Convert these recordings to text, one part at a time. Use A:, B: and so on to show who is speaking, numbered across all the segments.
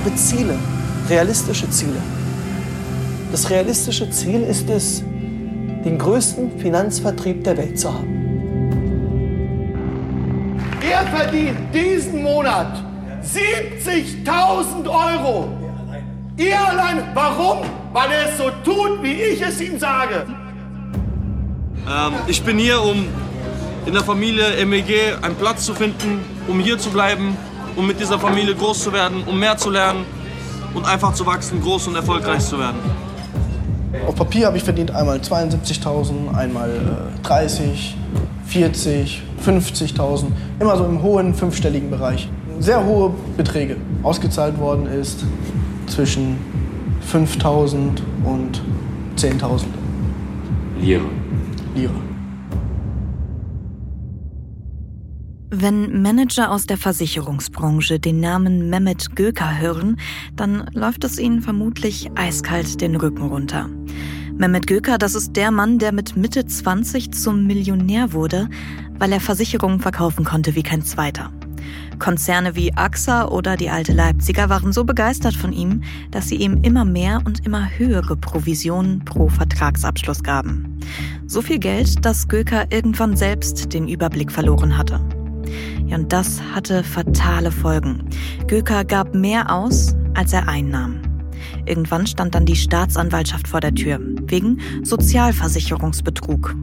A: habe Ziele, realistische Ziele. Das realistische Ziel ist es, den größten Finanzvertrieb der Welt zu haben.
B: Er verdient diesen Monat 70.000 Euro. Ihr allein. Warum? Weil er es so tut, wie ich es ihm sage.
C: Ähm, ich bin hier, um in der Familie MEG einen Platz zu finden, um hier zu bleiben, um mit dieser Familie groß zu werden, um mehr zu lernen und einfach zu wachsen, groß und erfolgreich zu werden.
A: Auf Papier habe ich verdient einmal 72.000, einmal äh, 30, 40, 50.000, immer so im hohen fünfstelligen Bereich. Sehr hohe Beträge. Ausgezahlt worden ist zwischen 5.000 und 10.000.
D: Lira.
A: Lira.
E: Wenn Manager aus der Versicherungsbranche den Namen Mehmet Göker hören, dann läuft es ihnen vermutlich eiskalt den Rücken runter. Mehmet Göker, das ist der Mann, der mit Mitte 20 zum Millionär wurde, weil er Versicherungen verkaufen konnte wie kein zweiter. Konzerne wie AXA oder die alte Leipziger waren so begeistert von ihm, dass sie ihm immer mehr und immer höhere Provisionen pro Vertragsabschluss gaben. So viel Geld, dass Göker irgendwann selbst den Überblick verloren hatte. Ja, und das hatte fatale Folgen. Göker gab mehr aus, als er einnahm. Irgendwann stand dann die Staatsanwaltschaft vor der Tür, wegen Sozialversicherungsbetrug.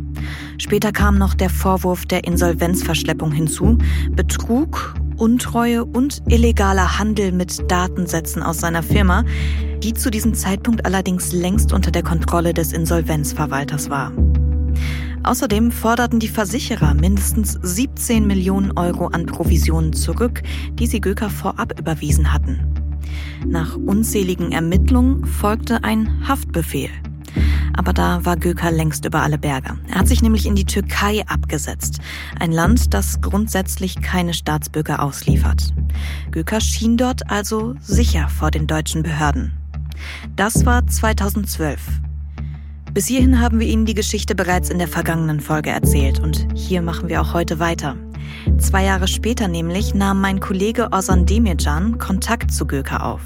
E: Später kam noch der Vorwurf der Insolvenzverschleppung hinzu, Betrug, Untreue und illegaler Handel mit Datensätzen aus seiner Firma, die zu diesem Zeitpunkt allerdings längst unter der Kontrolle des Insolvenzverwalters war. Außerdem forderten die Versicherer mindestens 17 Millionen Euro an Provisionen zurück, die sie Göker vorab überwiesen hatten. Nach unzähligen Ermittlungen folgte ein Haftbefehl. Aber da war Göker längst über alle Berge. Er hat sich nämlich in die Türkei abgesetzt, ein Land, das grundsätzlich keine Staatsbürger ausliefert. Göker schien dort also sicher vor den deutschen Behörden. Das war 2012. Bis hierhin haben wir Ihnen die Geschichte bereits in der vergangenen Folge erzählt und hier machen wir auch heute weiter. Zwei Jahre später nämlich nahm mein Kollege Ozan Demircan Kontakt zu Göker auf.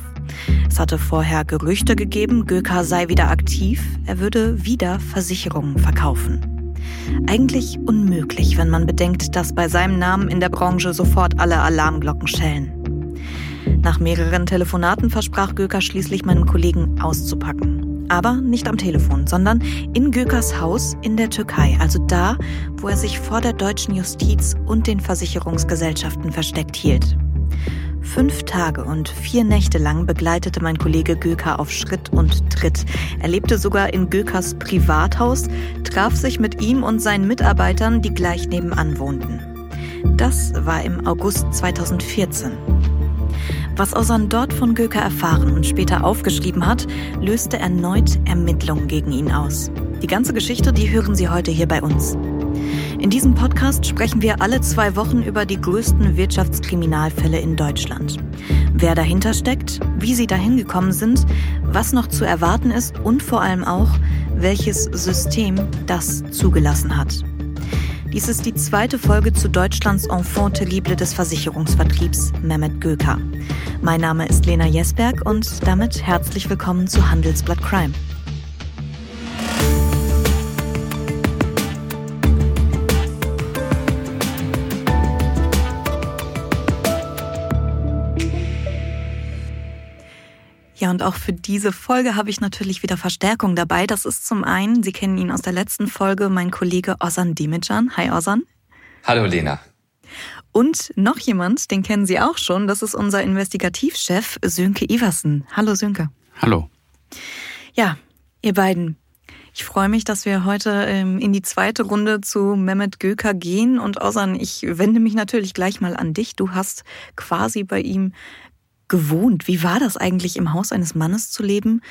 E: Es hatte vorher Gerüchte gegeben, Göker sei wieder aktiv, er würde wieder Versicherungen verkaufen. Eigentlich unmöglich, wenn man bedenkt, dass bei seinem Namen in der Branche sofort alle Alarmglocken schellen. Nach mehreren Telefonaten versprach Göker schließlich meinem Kollegen auszupacken. Aber nicht am Telefon, sondern in Gökers Haus in der Türkei, also da, wo er sich vor der deutschen Justiz und den Versicherungsgesellschaften versteckt hielt. Fünf Tage und vier Nächte lang begleitete mein Kollege Göker auf Schritt und Tritt. Er lebte sogar in Gökers Privathaus, traf sich mit ihm und seinen Mitarbeitern, die gleich nebenan wohnten. Das war im August 2014. Was Osan dort von Göker erfahren und später aufgeschrieben hat, löste erneut Ermittlungen gegen ihn aus. Die ganze Geschichte, die hören Sie heute hier bei uns. In diesem Podcast sprechen wir alle zwei Wochen über die größten Wirtschaftskriminalfälle in Deutschland. Wer dahinter steckt, wie sie dahin gekommen sind, was noch zu erwarten ist und vor allem auch, welches System das zugelassen hat. Dies ist die zweite Folge zu Deutschlands Enfant terrible des Versicherungsvertriebs, Mehmet Göker. Mein Name ist Lena Jesberg und damit herzlich willkommen zu Handelsblatt Crime. Ja, und auch für diese Folge habe ich natürlich wieder Verstärkung dabei. Das ist zum einen, Sie kennen ihn aus der letzten Folge, mein Kollege Ozan Dimican. Hi Ozan.
D: Hallo Lena.
E: Und noch jemand, den kennen Sie auch schon, das ist unser Investigativchef Sönke Iversen. Hallo Sönke.
F: Hallo.
E: Ja, ihr beiden. Ich freue mich, dass wir heute ähm, in die zweite Runde zu Mehmet Göker gehen. Und Ozan, ich wende mich natürlich gleich mal an dich. Du hast quasi bei ihm gewohnt. Wie war das eigentlich, im Haus eines Mannes zu leben,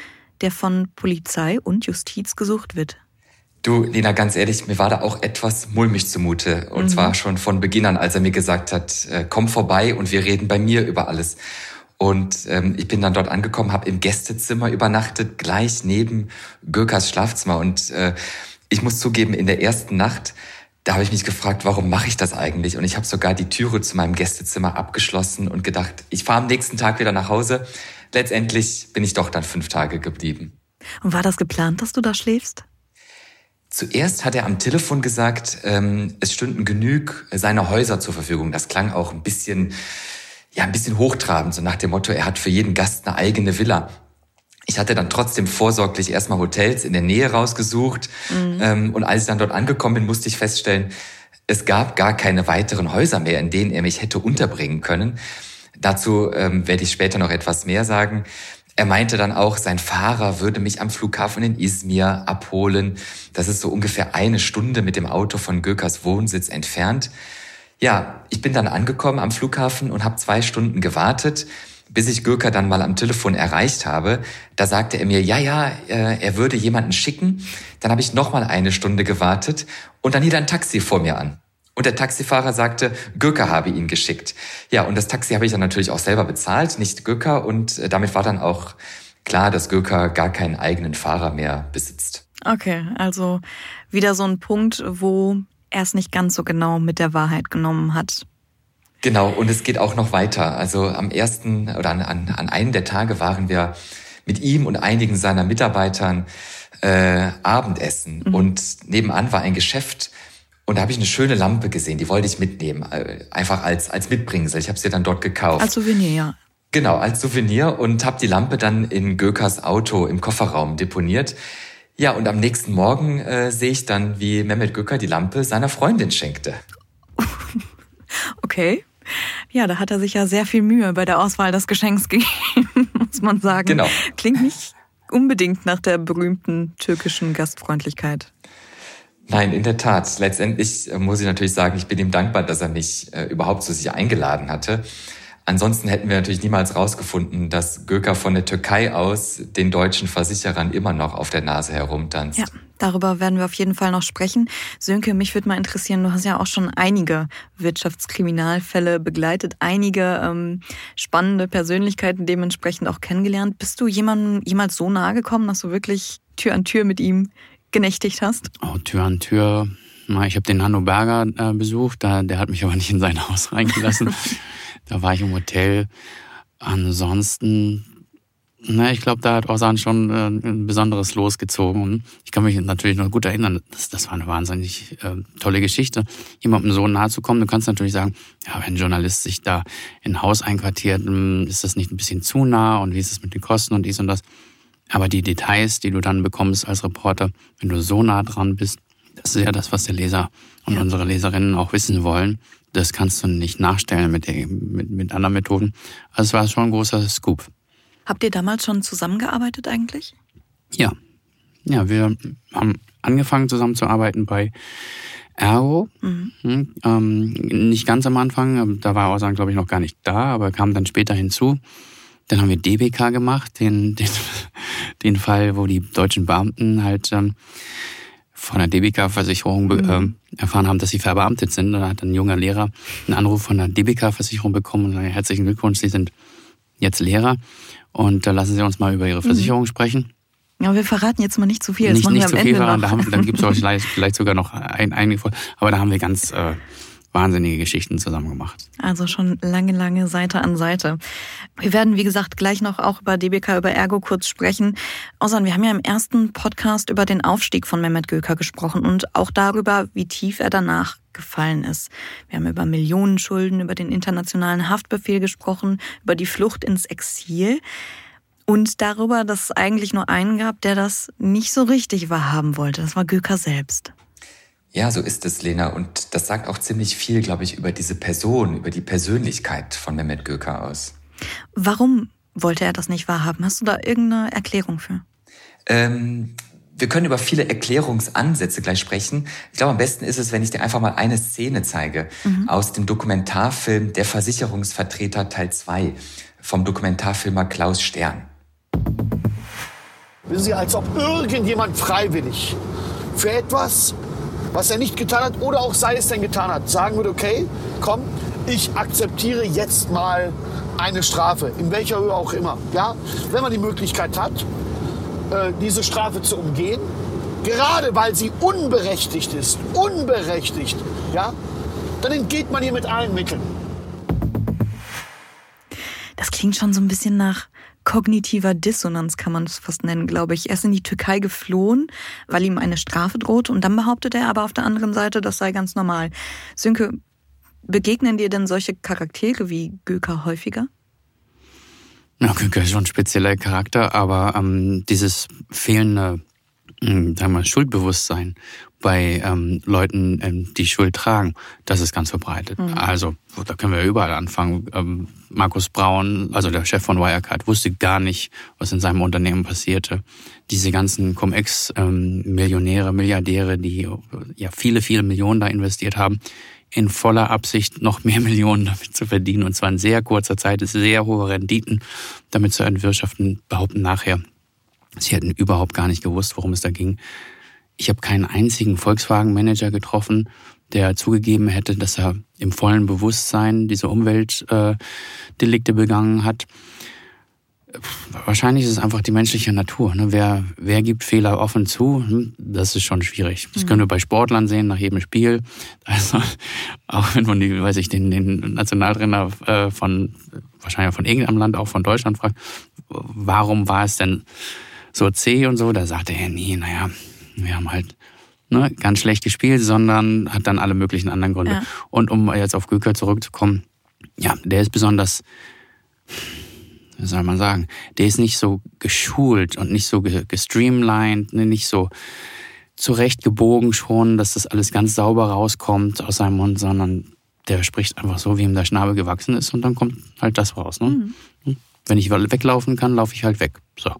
E: der von Polizei und Justiz gesucht wird?
D: Du, Lena, ganz ehrlich, mir war da auch etwas mulmig zumute. Und mhm. zwar schon von Beginn an, als er mir gesagt hat, äh, komm vorbei und wir reden bei mir über alles. Und ähm, ich bin dann dort angekommen, habe im Gästezimmer übernachtet, gleich neben Gökers Schlafzimmer. Und äh, ich muss zugeben, in der ersten Nacht da habe ich mich gefragt, warum mache ich das eigentlich? Und ich habe sogar die Türe zu meinem Gästezimmer abgeschlossen und gedacht, ich fahre am nächsten Tag wieder nach Hause, letztendlich bin ich doch dann fünf Tage geblieben.
E: Und war das geplant, dass du da schläfst?
D: Zuerst hat er am Telefon gesagt, ähm, es stünden genug seiner Häuser zur Verfügung. Das klang auch ein bisschen, ja, ein bisschen hochtrabend, so nach dem Motto, er hat für jeden Gast eine eigene Villa. Ich hatte dann trotzdem vorsorglich erstmal Hotels in der Nähe rausgesucht. Mhm. Ähm, und als ich dann dort angekommen bin, musste ich feststellen, es gab gar keine weiteren Häuser mehr, in denen er mich hätte unterbringen können. Dazu ähm, werde ich später noch etwas mehr sagen. Er meinte dann auch, sein Fahrer würde mich am Flughafen in Izmir abholen. Das ist so ungefähr eine Stunde mit dem Auto von Gökers Wohnsitz entfernt. Ja, ich bin dann angekommen am Flughafen und habe zwei Stunden gewartet bis ich Gürker dann mal am Telefon erreicht habe, da sagte er mir, ja, ja, äh, er würde jemanden schicken. Dann habe ich noch mal eine Stunde gewartet und dann hielt ein Taxi vor mir an. Und der Taxifahrer sagte, Gürker habe ihn geschickt. Ja, und das Taxi habe ich dann natürlich auch selber bezahlt, nicht Gürker. Und äh, damit war dann auch klar, dass Gürker gar keinen eigenen Fahrer mehr besitzt.
E: Okay, also wieder so ein Punkt, wo er es nicht ganz so genau mit der Wahrheit genommen hat.
D: Genau, und es geht auch noch weiter. Also am ersten oder an, an, an einem der Tage waren wir mit ihm und einigen seiner Mitarbeitern äh, Abendessen. Mhm. Und nebenan war ein Geschäft. Und da habe ich eine schöne Lampe gesehen, die wollte ich mitnehmen, äh, einfach als, als Mitbringsel. Ich habe sie dann dort gekauft.
E: Als Souvenir, ja.
D: Genau, als Souvenir und habe die Lampe dann in Gökers Auto im Kofferraum deponiert. Ja, und am nächsten Morgen äh, sehe ich dann, wie Mehmet Göker die Lampe seiner Freundin schenkte.
E: okay. Ja, da hat er sich ja sehr viel Mühe bei der Auswahl des Geschenks gegeben, muss man sagen.
D: Genau.
E: Klingt nicht unbedingt nach der berühmten türkischen Gastfreundlichkeit.
D: Nein, in der Tat. Letztendlich äh, muss ich natürlich sagen, ich bin ihm dankbar, dass er mich äh, überhaupt zu sich eingeladen hatte. Ansonsten hätten wir natürlich niemals rausgefunden, dass Göker von der Türkei aus den deutschen Versicherern immer noch auf der Nase herumtanzt.
E: Ja, darüber werden wir auf jeden Fall noch sprechen. Sönke, mich würde mal interessieren, du hast ja auch schon einige Wirtschaftskriminalfälle begleitet, einige ähm, spannende Persönlichkeiten dementsprechend auch kennengelernt. Bist du jemandem jemals so nahe gekommen, dass du wirklich Tür an Tür mit ihm genächtigt hast?
F: Oh, Tür an Tür. Ich habe den Hanno Berger äh, besucht, der hat mich aber nicht in sein Haus reingelassen. Da war ich im Hotel. Ansonsten, na, ich glaube, da hat Osan schon äh, ein besonderes losgezogen. Und ich kann mich natürlich noch gut erinnern, das, das war eine wahnsinnig äh, tolle Geschichte, jemandem so nahe zu kommen. Du kannst natürlich sagen, ja, wenn ein Journalist sich da in ein Haus einquartiert, hm, ist das nicht ein bisschen zu nah und wie ist es mit den Kosten und dies und das. Aber die Details, die du dann bekommst als Reporter, wenn du so nah dran bist, das ist ja das, was der Leser und ja. unsere Leserinnen auch wissen wollen das kannst du nicht nachstellen mit, der, mit, mit anderen Methoden. Also es war schon ein großer Scoop.
E: Habt ihr damals schon zusammengearbeitet eigentlich?
F: Ja. Ja, wir haben angefangen zusammenzuarbeiten bei Ergo. Mhm. Hm, ähm, nicht ganz am Anfang, ähm, da war Orsan, glaube ich, noch gar nicht da, aber kam dann später hinzu. Dann haben wir DBK gemacht, den, den, den Fall, wo die deutschen Beamten halt ähm, von der DBK-Versicherung mhm. äh, erfahren haben, dass sie verbeamtet sind. Da hat ein junger Lehrer einen Anruf von der DBK-Versicherung bekommen und sagt, herzlichen Glückwunsch, Sie sind jetzt Lehrer und äh, lassen Sie uns mal über Ihre mhm. Versicherung mhm. sprechen.
E: Ja, wir verraten jetzt mal nicht zu viel.
F: Nicht nicht zu viel verraten, da haben, dann gibt es vielleicht, vielleicht sogar noch ein, einige, aber da haben wir ganz äh, wahnsinnige Geschichten zusammen gemacht.
E: Also schon lange, lange Seite an Seite. Wir werden, wie gesagt, gleich noch auch über DBK, über Ergo kurz sprechen. Außerdem, wir haben ja im ersten Podcast über den Aufstieg von Mehmet Göker gesprochen und auch darüber, wie tief er danach gefallen ist. Wir haben über Millionenschulden, über den internationalen Haftbefehl gesprochen, über die Flucht ins Exil und darüber, dass es eigentlich nur einen gab, der das nicht so richtig wahrhaben wollte. Das war Göker selbst.
D: Ja, so ist es, Lena. Und das sagt auch ziemlich viel, glaube ich, über diese Person, über die Persönlichkeit von Mehmet Göker aus.
E: Warum wollte er das nicht wahrhaben? Hast du da irgendeine Erklärung für?
D: Ähm, wir können über viele Erklärungsansätze gleich sprechen. Ich glaube, am besten ist es, wenn ich dir einfach mal eine Szene zeige mhm. aus dem Dokumentarfilm Der Versicherungsvertreter Teil 2 vom Dokumentarfilmer Klaus Stern.
B: Wissen Sie, als ob irgendjemand freiwillig für etwas was er nicht getan hat oder auch sei es denn getan hat, sagen würde, okay, komm, ich akzeptiere jetzt mal eine Strafe, in welcher Höhe auch immer. Ja? Wenn man die Möglichkeit hat, äh, diese Strafe zu umgehen, gerade weil sie unberechtigt ist, unberechtigt, ja, dann entgeht man ihr mit allen Mitteln.
E: Das klingt schon so ein bisschen nach kognitiver Dissonanz kann man es fast nennen, glaube ich. Er ist in die Türkei geflohen, weil ihm eine Strafe droht und dann behauptet er aber auf der anderen Seite, das sei ganz normal. Sönke, begegnen dir denn solche Charaktere wie Göker häufiger?
F: Ja, Göker ist schon ein spezieller Charakter, aber ähm, dieses fehlende hm, wir, Schuldbewusstsein bei ähm, Leuten, ähm, die Schuld tragen, das ist ganz verbreitet. Mhm. Also, da können wir überall anfangen. Ähm, Markus Braun, also der Chef von Wirecard, wusste gar nicht, was in seinem Unternehmen passierte. Diese ganzen Cum-Ex-Millionäre, ähm, Milliardäre, die ja viele, viele Millionen da investiert haben, in voller Absicht noch mehr Millionen damit zu verdienen und zwar in sehr kurzer Zeit, sehr hohe Renditen damit zu entwirtschaften, behaupten nachher, Sie hätten überhaupt gar nicht gewusst, worum es da ging. Ich habe keinen einzigen Volkswagen-Manager getroffen, der zugegeben hätte, dass er im vollen Bewusstsein diese Umweltdelikte begangen hat. Wahrscheinlich ist es einfach die menschliche Natur. Ne? Wer, wer gibt Fehler offen zu? Hm, das ist schon schwierig. Das können wir bei Sportlern sehen, nach jedem Spiel. Also, auch wenn man die, weiß ich, den, den Nationaltrainer äh, von, wahrscheinlich von irgendeinem Land, auch von Deutschland fragt, warum war es denn so zäh und so. Da sagte er, nee, naja, wir haben halt ne, ganz schlecht gespielt, sondern hat dann alle möglichen anderen Gründe. Ja. Und um jetzt auf Göker zurückzukommen, ja, der ist besonders, wie soll man sagen, der ist nicht so geschult und nicht so gestreamlined, ne, nicht so zurechtgebogen schon, dass das alles ganz sauber rauskommt aus seinem Mund, sondern der spricht einfach so, wie ihm der Schnabel gewachsen ist und dann kommt halt das raus. Ne? Mhm. Hm? Wenn ich weglaufen kann, laufe ich halt weg. So.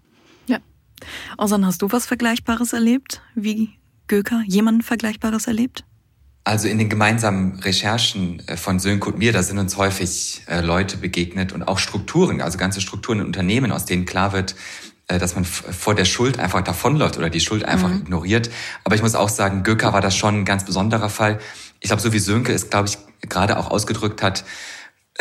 E: Osan, hast du was Vergleichbares erlebt? Wie Göker? Jemand Vergleichbares erlebt?
D: Also in den gemeinsamen Recherchen äh, von Sönke und mir, da sind uns häufig äh, Leute begegnet und auch Strukturen, also ganze Strukturen in Unternehmen, aus denen klar wird, äh, dass man vor der Schuld einfach davonläuft oder die Schuld einfach mhm. ignoriert. Aber ich muss auch sagen, Göker war das schon ein ganz besonderer Fall. Ich glaube, so wie Sönke es, glaube ich, gerade auch ausgedrückt hat,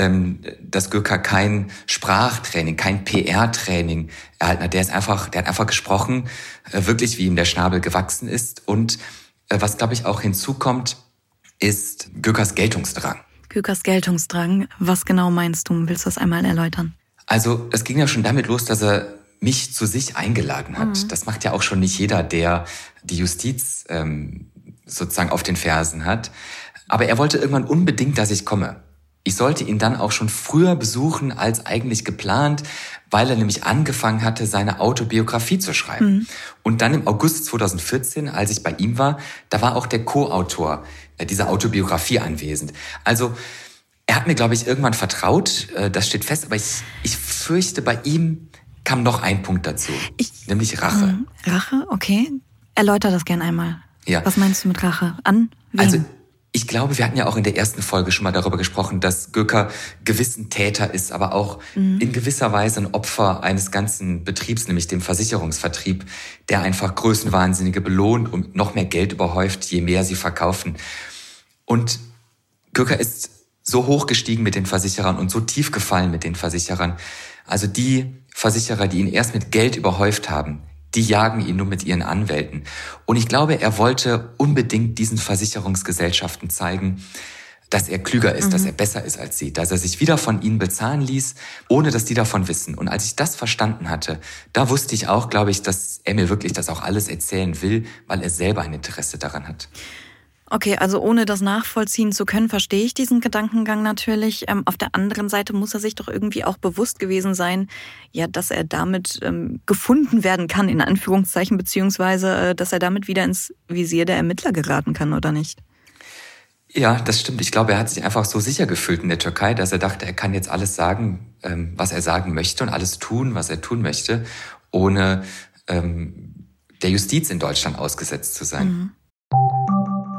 D: ähm, dass Göker kein Sprachtraining, kein PR-Training erhalten hat. Der ist einfach, der hat einfach gesprochen, äh, wirklich wie ihm der Schnabel gewachsen ist. Und äh, was, glaube ich, auch hinzukommt, ist Gökers Geltungsdrang.
E: Gökers Geltungsdrang, was genau meinst du? Willst du das einmal erläutern?
D: Also es ging ja schon damit los, dass er mich zu sich eingeladen hat. Mhm. Das macht ja auch schon nicht jeder, der die Justiz ähm, sozusagen auf den Fersen hat. Aber er wollte irgendwann unbedingt, dass ich komme. Ich sollte ihn dann auch schon früher besuchen als eigentlich geplant, weil er nämlich angefangen hatte, seine Autobiografie zu schreiben. Mhm. Und dann im August 2014, als ich bei ihm war, da war auch der Co-Autor äh, dieser Autobiografie anwesend. Also er hat mir, glaube ich, irgendwann vertraut, äh, das steht fest, aber ich, ich fürchte, bei ihm kam noch ein Punkt dazu, ich, nämlich Rache.
E: Mhm. Rache, okay. Erläuter das gern einmal. Ja. Was meinst du mit Rache? An wen? Also
D: ich glaube, wir hatten ja auch in der ersten Folge schon mal darüber gesprochen, dass Göker gewissen Täter ist, aber auch mhm. in gewisser Weise ein Opfer eines ganzen Betriebs, nämlich dem Versicherungsvertrieb, der einfach Größenwahnsinnige belohnt und noch mehr Geld überhäuft, je mehr sie verkaufen. Und Göker ist so hoch gestiegen mit den Versicherern und so tief gefallen mit den Versicherern. Also die Versicherer, die ihn erst mit Geld überhäuft haben, die jagen ihn nur mit ihren Anwälten. Und ich glaube, er wollte unbedingt diesen Versicherungsgesellschaften zeigen, dass er klüger ist, mhm. dass er besser ist als sie, dass er sich wieder von ihnen bezahlen ließ, ohne dass die davon wissen. Und als ich das verstanden hatte, da wusste ich auch, glaube ich, dass er mir wirklich das auch alles erzählen will, weil er selber ein Interesse daran hat.
E: Okay, also ohne das nachvollziehen zu können, verstehe ich diesen Gedankengang natürlich. Ähm, auf der anderen Seite muss er sich doch irgendwie auch bewusst gewesen sein, ja, dass er damit ähm, gefunden werden kann, in Anführungszeichen, beziehungsweise, äh, dass er damit wieder ins Visier der Ermittler geraten kann, oder nicht?
D: Ja, das stimmt. Ich glaube, er hat sich einfach so sicher gefühlt in der Türkei, dass er dachte, er kann jetzt alles sagen, ähm, was er sagen möchte und alles tun, was er tun möchte, ohne ähm, der Justiz in Deutschland ausgesetzt zu sein. Mhm.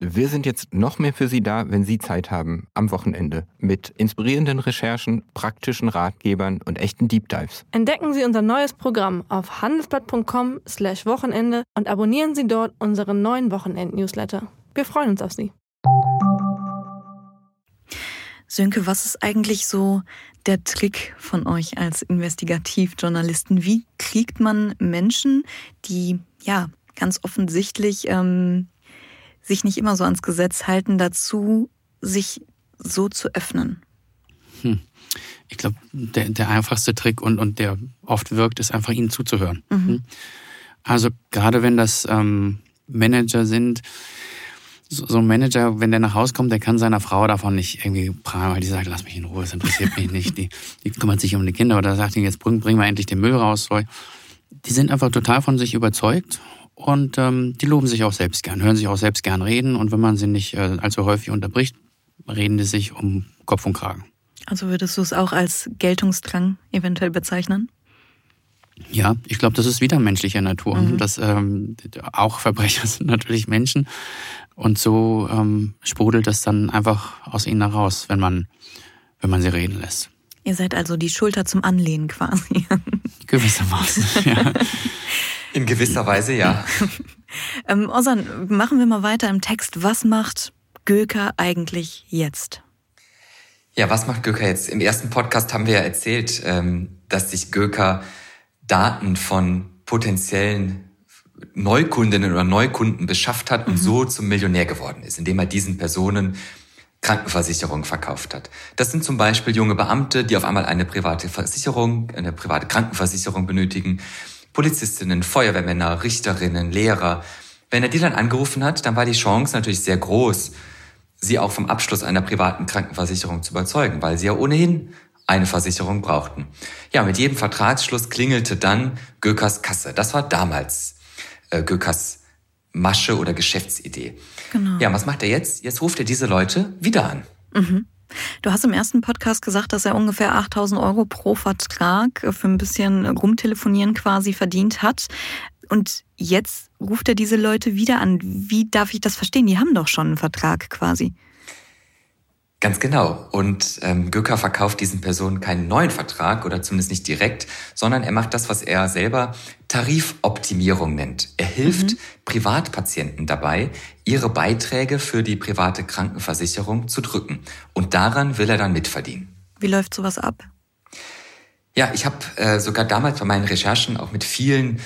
G: Wir sind jetzt noch mehr für Sie da, wenn Sie Zeit haben, am Wochenende, mit inspirierenden Recherchen, praktischen Ratgebern und echten Deep Dives.
H: Entdecken Sie unser neues Programm auf handelsblatt.com/wochenende und abonnieren Sie dort unseren neuen Wochenend-Newsletter. Wir freuen uns auf Sie.
E: Sönke, was ist eigentlich so der Trick von euch als Investigativjournalisten? Wie kriegt man Menschen, die ja ganz offensichtlich ähm, sich nicht immer so ans Gesetz halten, dazu, sich so zu öffnen?
F: Hm. Ich glaube, der, der einfachste Trick und, und der oft wirkt, ist einfach ihnen zuzuhören. Mhm. Hm. Also gerade wenn das ähm, Manager sind, so, ein Manager, wenn der nach Hause kommt, der kann seiner Frau davon nicht irgendwie prahlen, weil die sagt, lass mich in Ruhe, das interessiert mich nicht. Die, die kümmert sich um die Kinder oder sagt ihnen, jetzt bringen bring wir endlich den Müll raus. Die sind einfach total von sich überzeugt und ähm, die loben sich auch selbst gern, hören sich auch selbst gern reden und wenn man sie nicht äh, allzu häufig unterbricht, reden die sich um Kopf und Kragen.
E: Also würdest du es auch als Geltungsdrang eventuell bezeichnen?
F: Ja, ich glaube, das ist wieder menschlicher Natur. Mhm. Das, ähm, auch Verbrecher sind natürlich Menschen. Und so ähm, sprudelt es dann einfach aus ihnen heraus, wenn man, wenn man sie reden lässt.
E: Ihr seid also die Schulter zum Anlehnen quasi.
F: Gewissermaßen, ja.
D: In gewisser Weise, ja.
E: ähm, Ozan, machen wir mal weiter im Text. Was macht Göker eigentlich jetzt?
D: Ja, was macht Göker jetzt? Im ersten Podcast haben wir ja erzählt, ähm, dass sich Göker Daten von potenziellen Neukundinnen oder Neukunden beschafft hat und mhm. so zum Millionär geworden ist, indem er diesen Personen Krankenversicherung verkauft hat. Das sind zum Beispiel junge Beamte, die auf einmal eine private Versicherung, eine private Krankenversicherung benötigen, Polizistinnen, Feuerwehrmänner, Richterinnen, Lehrer. Wenn er die dann angerufen hat, dann war die Chance natürlich sehr groß, sie auch vom Abschluss einer privaten Krankenversicherung zu überzeugen, weil sie ja ohnehin eine Versicherung brauchten. Ja, mit jedem Vertragsschluss klingelte dann Gökers Kasse. Das war damals äh, Gökers Masche oder Geschäftsidee. Genau. Ja, was macht er jetzt? Jetzt ruft er diese Leute wieder an.
E: Mhm. Du hast im ersten Podcast gesagt, dass er ungefähr 8000 Euro pro Vertrag für ein bisschen Rumtelefonieren quasi verdient hat. Und jetzt ruft er diese Leute wieder an. Wie darf ich das verstehen? Die haben doch schon einen Vertrag quasi.
D: Ganz genau. Und ähm, Göker verkauft diesen Personen keinen neuen Vertrag oder zumindest nicht direkt, sondern er macht das, was er selber Tarifoptimierung nennt. Er hilft mhm. Privatpatienten dabei, ihre Beiträge für die private Krankenversicherung zu drücken. Und daran will er dann mitverdienen.
E: Wie läuft sowas ab?
D: Ja, ich habe äh, sogar damals bei meinen Recherchen auch mit vielen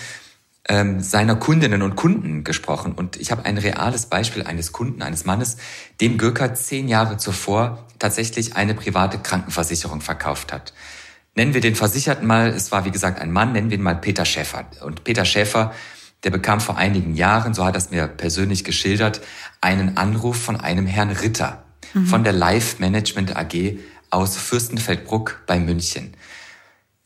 D: ähm, seiner Kundinnen und Kunden gesprochen. Und ich habe ein reales Beispiel eines Kunden, eines Mannes, dem Göker zehn Jahre zuvor tatsächlich eine private Krankenversicherung verkauft hat. Nennen wir den Versicherten mal, es war wie gesagt ein Mann, nennen wir ihn mal Peter Schäfer. Und Peter Schäfer, der bekam vor einigen Jahren, so hat er es mir persönlich geschildert, einen Anruf von einem Herrn Ritter mhm. von der Life Management AG aus Fürstenfeldbruck bei München.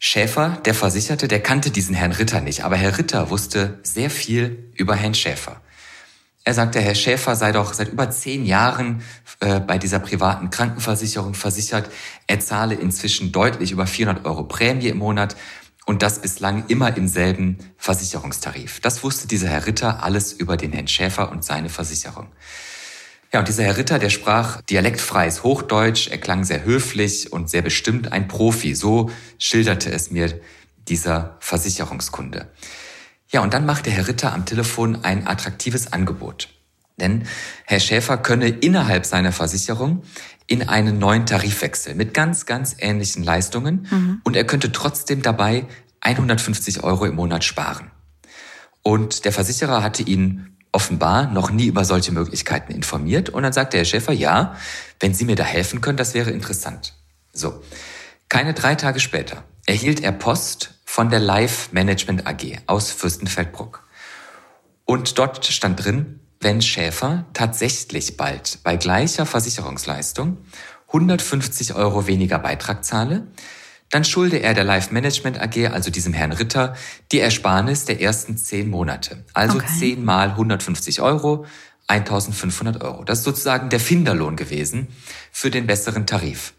D: Schäfer, der Versicherte, der kannte diesen Herrn Ritter nicht, aber Herr Ritter wusste sehr viel über Herrn Schäfer. Er sagte, Herr Schäfer sei doch seit über zehn Jahren äh, bei dieser privaten Krankenversicherung versichert. Er zahle inzwischen deutlich über 400 Euro Prämie im Monat und das bislang immer im selben Versicherungstarif. Das wusste dieser Herr Ritter alles über den Herrn Schäfer und seine Versicherung. Ja, und dieser Herr Ritter, der sprach dialektfreies Hochdeutsch, er klang sehr höflich und sehr bestimmt ein Profi. So schilderte es mir dieser Versicherungskunde. Ja, und dann machte Herr Ritter am Telefon ein attraktives Angebot. Denn Herr Schäfer könne innerhalb seiner Versicherung in einen neuen Tarif wechseln mit ganz, ganz ähnlichen Leistungen mhm. und er könnte trotzdem dabei 150 Euro im Monat sparen. Und der Versicherer hatte ihn offenbar noch nie über solche Möglichkeiten informiert. Und dann sagte Herr Schäfer, ja, wenn Sie mir da helfen können, das wäre interessant. So. Keine drei Tage später erhielt er Post von der Life Management AG aus Fürstenfeldbruck. Und dort stand drin, wenn Schäfer tatsächlich bald bei gleicher Versicherungsleistung 150 Euro weniger Beitrag zahle, dann schulde er der Life Management AG, also diesem Herrn Ritter, die Ersparnis der ersten zehn Monate. Also okay. zehn mal 150 Euro, 1500 Euro. Das ist sozusagen der Finderlohn gewesen für den besseren Tarif.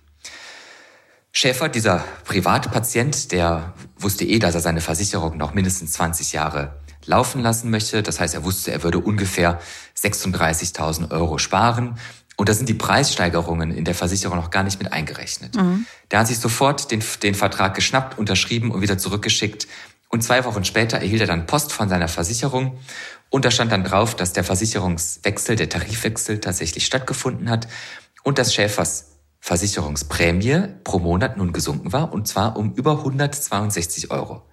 D: Schäfer, dieser Privatpatient, der wusste eh, dass er seine Versicherung noch mindestens 20 Jahre laufen lassen möchte. Das heißt, er wusste, er würde ungefähr 36.000 Euro sparen. Und da sind die Preissteigerungen in der Versicherung noch gar nicht mit eingerechnet. Mhm. Der hat sich sofort den, den Vertrag geschnappt, unterschrieben und wieder zurückgeschickt. Und zwei Wochen später erhielt er dann Post von seiner Versicherung und da stand dann drauf, dass der Versicherungswechsel, der Tarifwechsel tatsächlich stattgefunden hat und dass Schäfers Versicherungsprämie pro Monat nun gesunken war und zwar um über 162 Euro.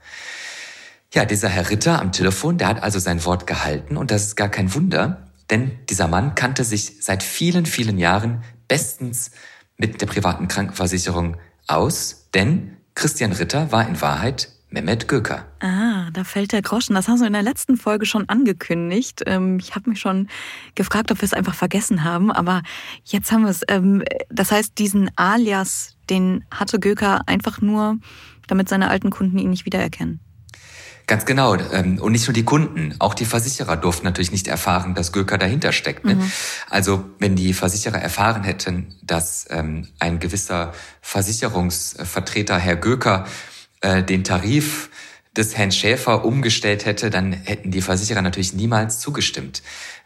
D: Ja, dieser Herr Ritter am Telefon, der hat also sein Wort gehalten und das ist gar kein Wunder, denn dieser Mann kannte sich seit vielen, vielen Jahren bestens mit der privaten Krankenversicherung aus, denn Christian Ritter war in Wahrheit Mehmet Göker.
E: Ah, da fällt der Groschen. Das hast du in der letzten Folge schon angekündigt. Ähm, ich habe mich schon gefragt, ob wir es einfach vergessen haben, aber jetzt haben wir es. Ähm, das heißt, diesen Alias, den hatte Göker einfach nur, damit seine alten Kunden ihn nicht wiedererkennen.
D: Ganz genau. Ähm, und nicht nur die Kunden, auch die Versicherer durften natürlich nicht erfahren, dass Göker dahinter steckt. Ne? Mhm. Also wenn die Versicherer erfahren hätten, dass ein gewisser Versicherungsvertreter, Herr Göker, äh, den Tarif des Herrn Schäfer umgestellt hätte, dann hätten die Versicherer natürlich niemals zugestimmt.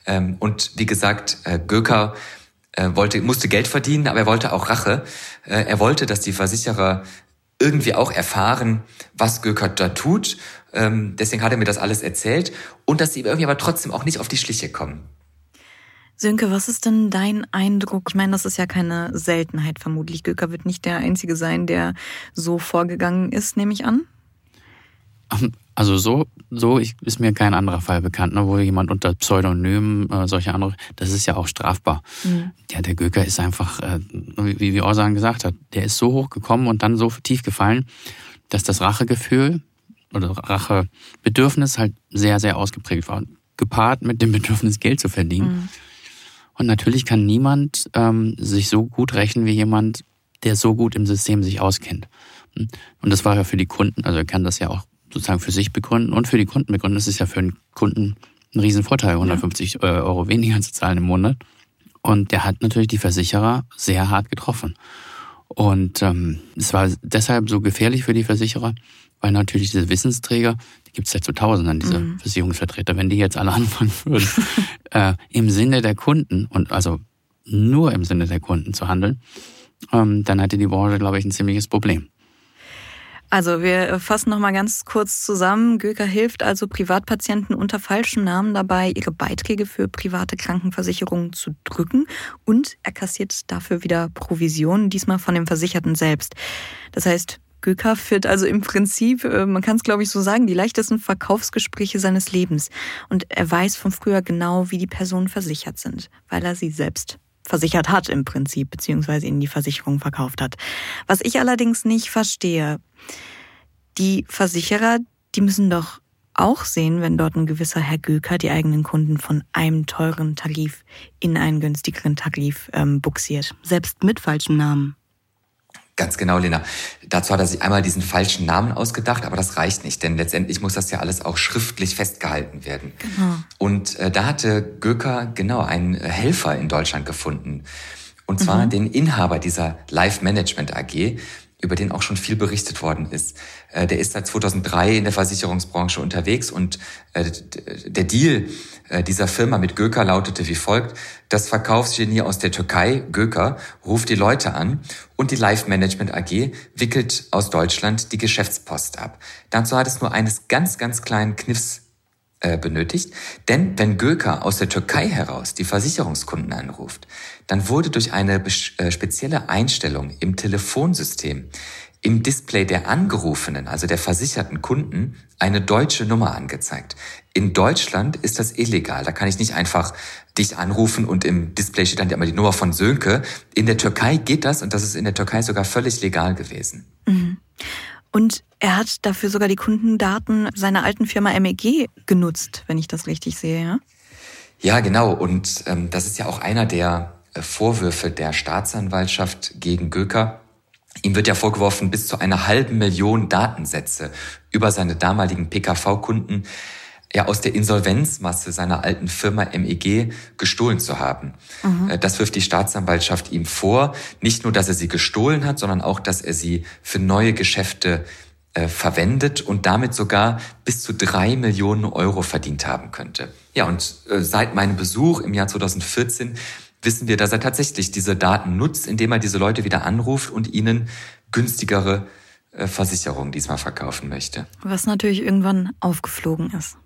D: Ähm, und wie gesagt, äh, Göker äh, wollte, musste Geld verdienen, aber er wollte auch Rache. Äh, er wollte, dass die Versicherer irgendwie auch erfahren, was Göker da tut. Ähm, deswegen hat er mir das alles erzählt und dass sie irgendwie aber trotzdem auch nicht auf die Schliche kommen.
E: Sönke, was ist denn dein Eindruck? Ich meine, das ist ja keine Seltenheit vermutlich. Göker wird nicht der Einzige sein, der so vorgegangen ist, nehme ich an.
F: Also so, so ist mir kein anderer Fall bekannt, ne, wo jemand unter Pseudonym äh, solche andere, das ist ja auch strafbar. Mhm. Ja, der Göker ist einfach, äh, wie, wie Orsan gesagt hat, der ist so hoch gekommen und dann so tief gefallen, dass das Rachegefühl oder Rachebedürfnis halt sehr, sehr ausgeprägt war. Gepaart mit dem Bedürfnis, Geld zu verdienen. Mhm. Und natürlich kann niemand ähm, sich so gut rechnen wie jemand, der so gut im System sich auskennt. Und das war ja für die Kunden, also er kann das ja auch sozusagen für sich begründen und für die Kunden begründen. Das ist ja für einen Kunden ein Riesenvorteil, 150 ja. Äh, Euro weniger zu zahlen im Monat. Und der hat natürlich die Versicherer sehr hart getroffen. Und ähm, es war deshalb so gefährlich für die Versicherer, weil natürlich diese Wissensträger, die gibt es ja zu Tausenden, diese mhm. Versicherungsvertreter, wenn die jetzt alle anfangen würden, äh, im Sinne der Kunden und also nur im Sinne der Kunden zu handeln, ähm, dann hätte die Branche, glaube ich, ein ziemliches Problem.
E: Also wir fassen noch mal ganz kurz zusammen. Göker hilft also Privatpatienten unter falschem Namen dabei, ihre Beiträge für private Krankenversicherungen zu drücken und er kassiert dafür wieder Provisionen, diesmal von dem Versicherten selbst. Das heißt, Göker führt also im Prinzip, äh, man kann es glaube ich so sagen, die leichtesten Verkaufsgespräche seines Lebens. Und er weiß von früher genau, wie die Personen versichert sind, weil er sie selbst versichert hat im Prinzip, beziehungsweise ihnen die Versicherung verkauft hat. Was ich allerdings nicht verstehe, die Versicherer, die müssen doch auch sehen, wenn dort ein gewisser Herr Göker die eigenen Kunden von einem teuren Tarif in einen günstigeren Tarif ähm, buxiert, selbst mit falschem Namen.
D: Ganz genau, Lena. Dazu hat er sich einmal diesen falschen Namen ausgedacht, aber das reicht nicht, denn letztendlich muss das ja alles auch schriftlich festgehalten werden. Genau. Und äh, da hatte Göker genau einen Helfer in Deutschland gefunden. Und zwar mhm. den Inhaber dieser Life Management AG, über den auch schon viel berichtet worden ist. Äh, der ist seit 2003 in der Versicherungsbranche unterwegs und äh, der Deal äh, dieser Firma mit Göker lautete wie folgt. Das Verkaufsgenie aus der Türkei, Göker, ruft die Leute an und die Life Management AG wickelt aus Deutschland die Geschäftspost ab. Dazu hat es nur eines ganz, ganz kleinen Kniffs benötigt. Denn wenn Göker aus der Türkei heraus die Versicherungskunden anruft, dann wurde durch eine spezielle Einstellung im Telefonsystem im Display der angerufenen, also der versicherten Kunden, eine deutsche Nummer angezeigt. In Deutschland ist das illegal. Da kann ich nicht einfach dich anrufen und im Display steht dann immer die Nummer von Sönke. In der Türkei geht das und das ist in der Türkei sogar völlig legal gewesen.
E: Mhm. Und er hat dafür sogar die Kundendaten seiner alten Firma MEG genutzt, wenn ich das richtig sehe, ja?
D: Ja, genau. Und ähm, das ist ja auch einer der äh, Vorwürfe der Staatsanwaltschaft gegen Göker Ihm wird ja vorgeworfen, bis zu einer halben Million Datensätze über seine damaligen PKV-Kunden ja aus der Insolvenzmasse seiner alten Firma MEG gestohlen zu haben. Mhm. Äh, das wirft die Staatsanwaltschaft ihm vor. Nicht nur, dass er sie gestohlen hat, sondern auch, dass er sie für neue Geschäfte äh, verwendet und damit sogar bis zu drei Millionen Euro verdient haben könnte. Ja, und äh, seit meinem Besuch im Jahr 2014 wissen wir, dass er tatsächlich diese Daten nutzt, indem er diese Leute wieder anruft und ihnen günstigere äh, Versicherung diesmal verkaufen möchte.
E: Was natürlich irgendwann aufgeflogen ist.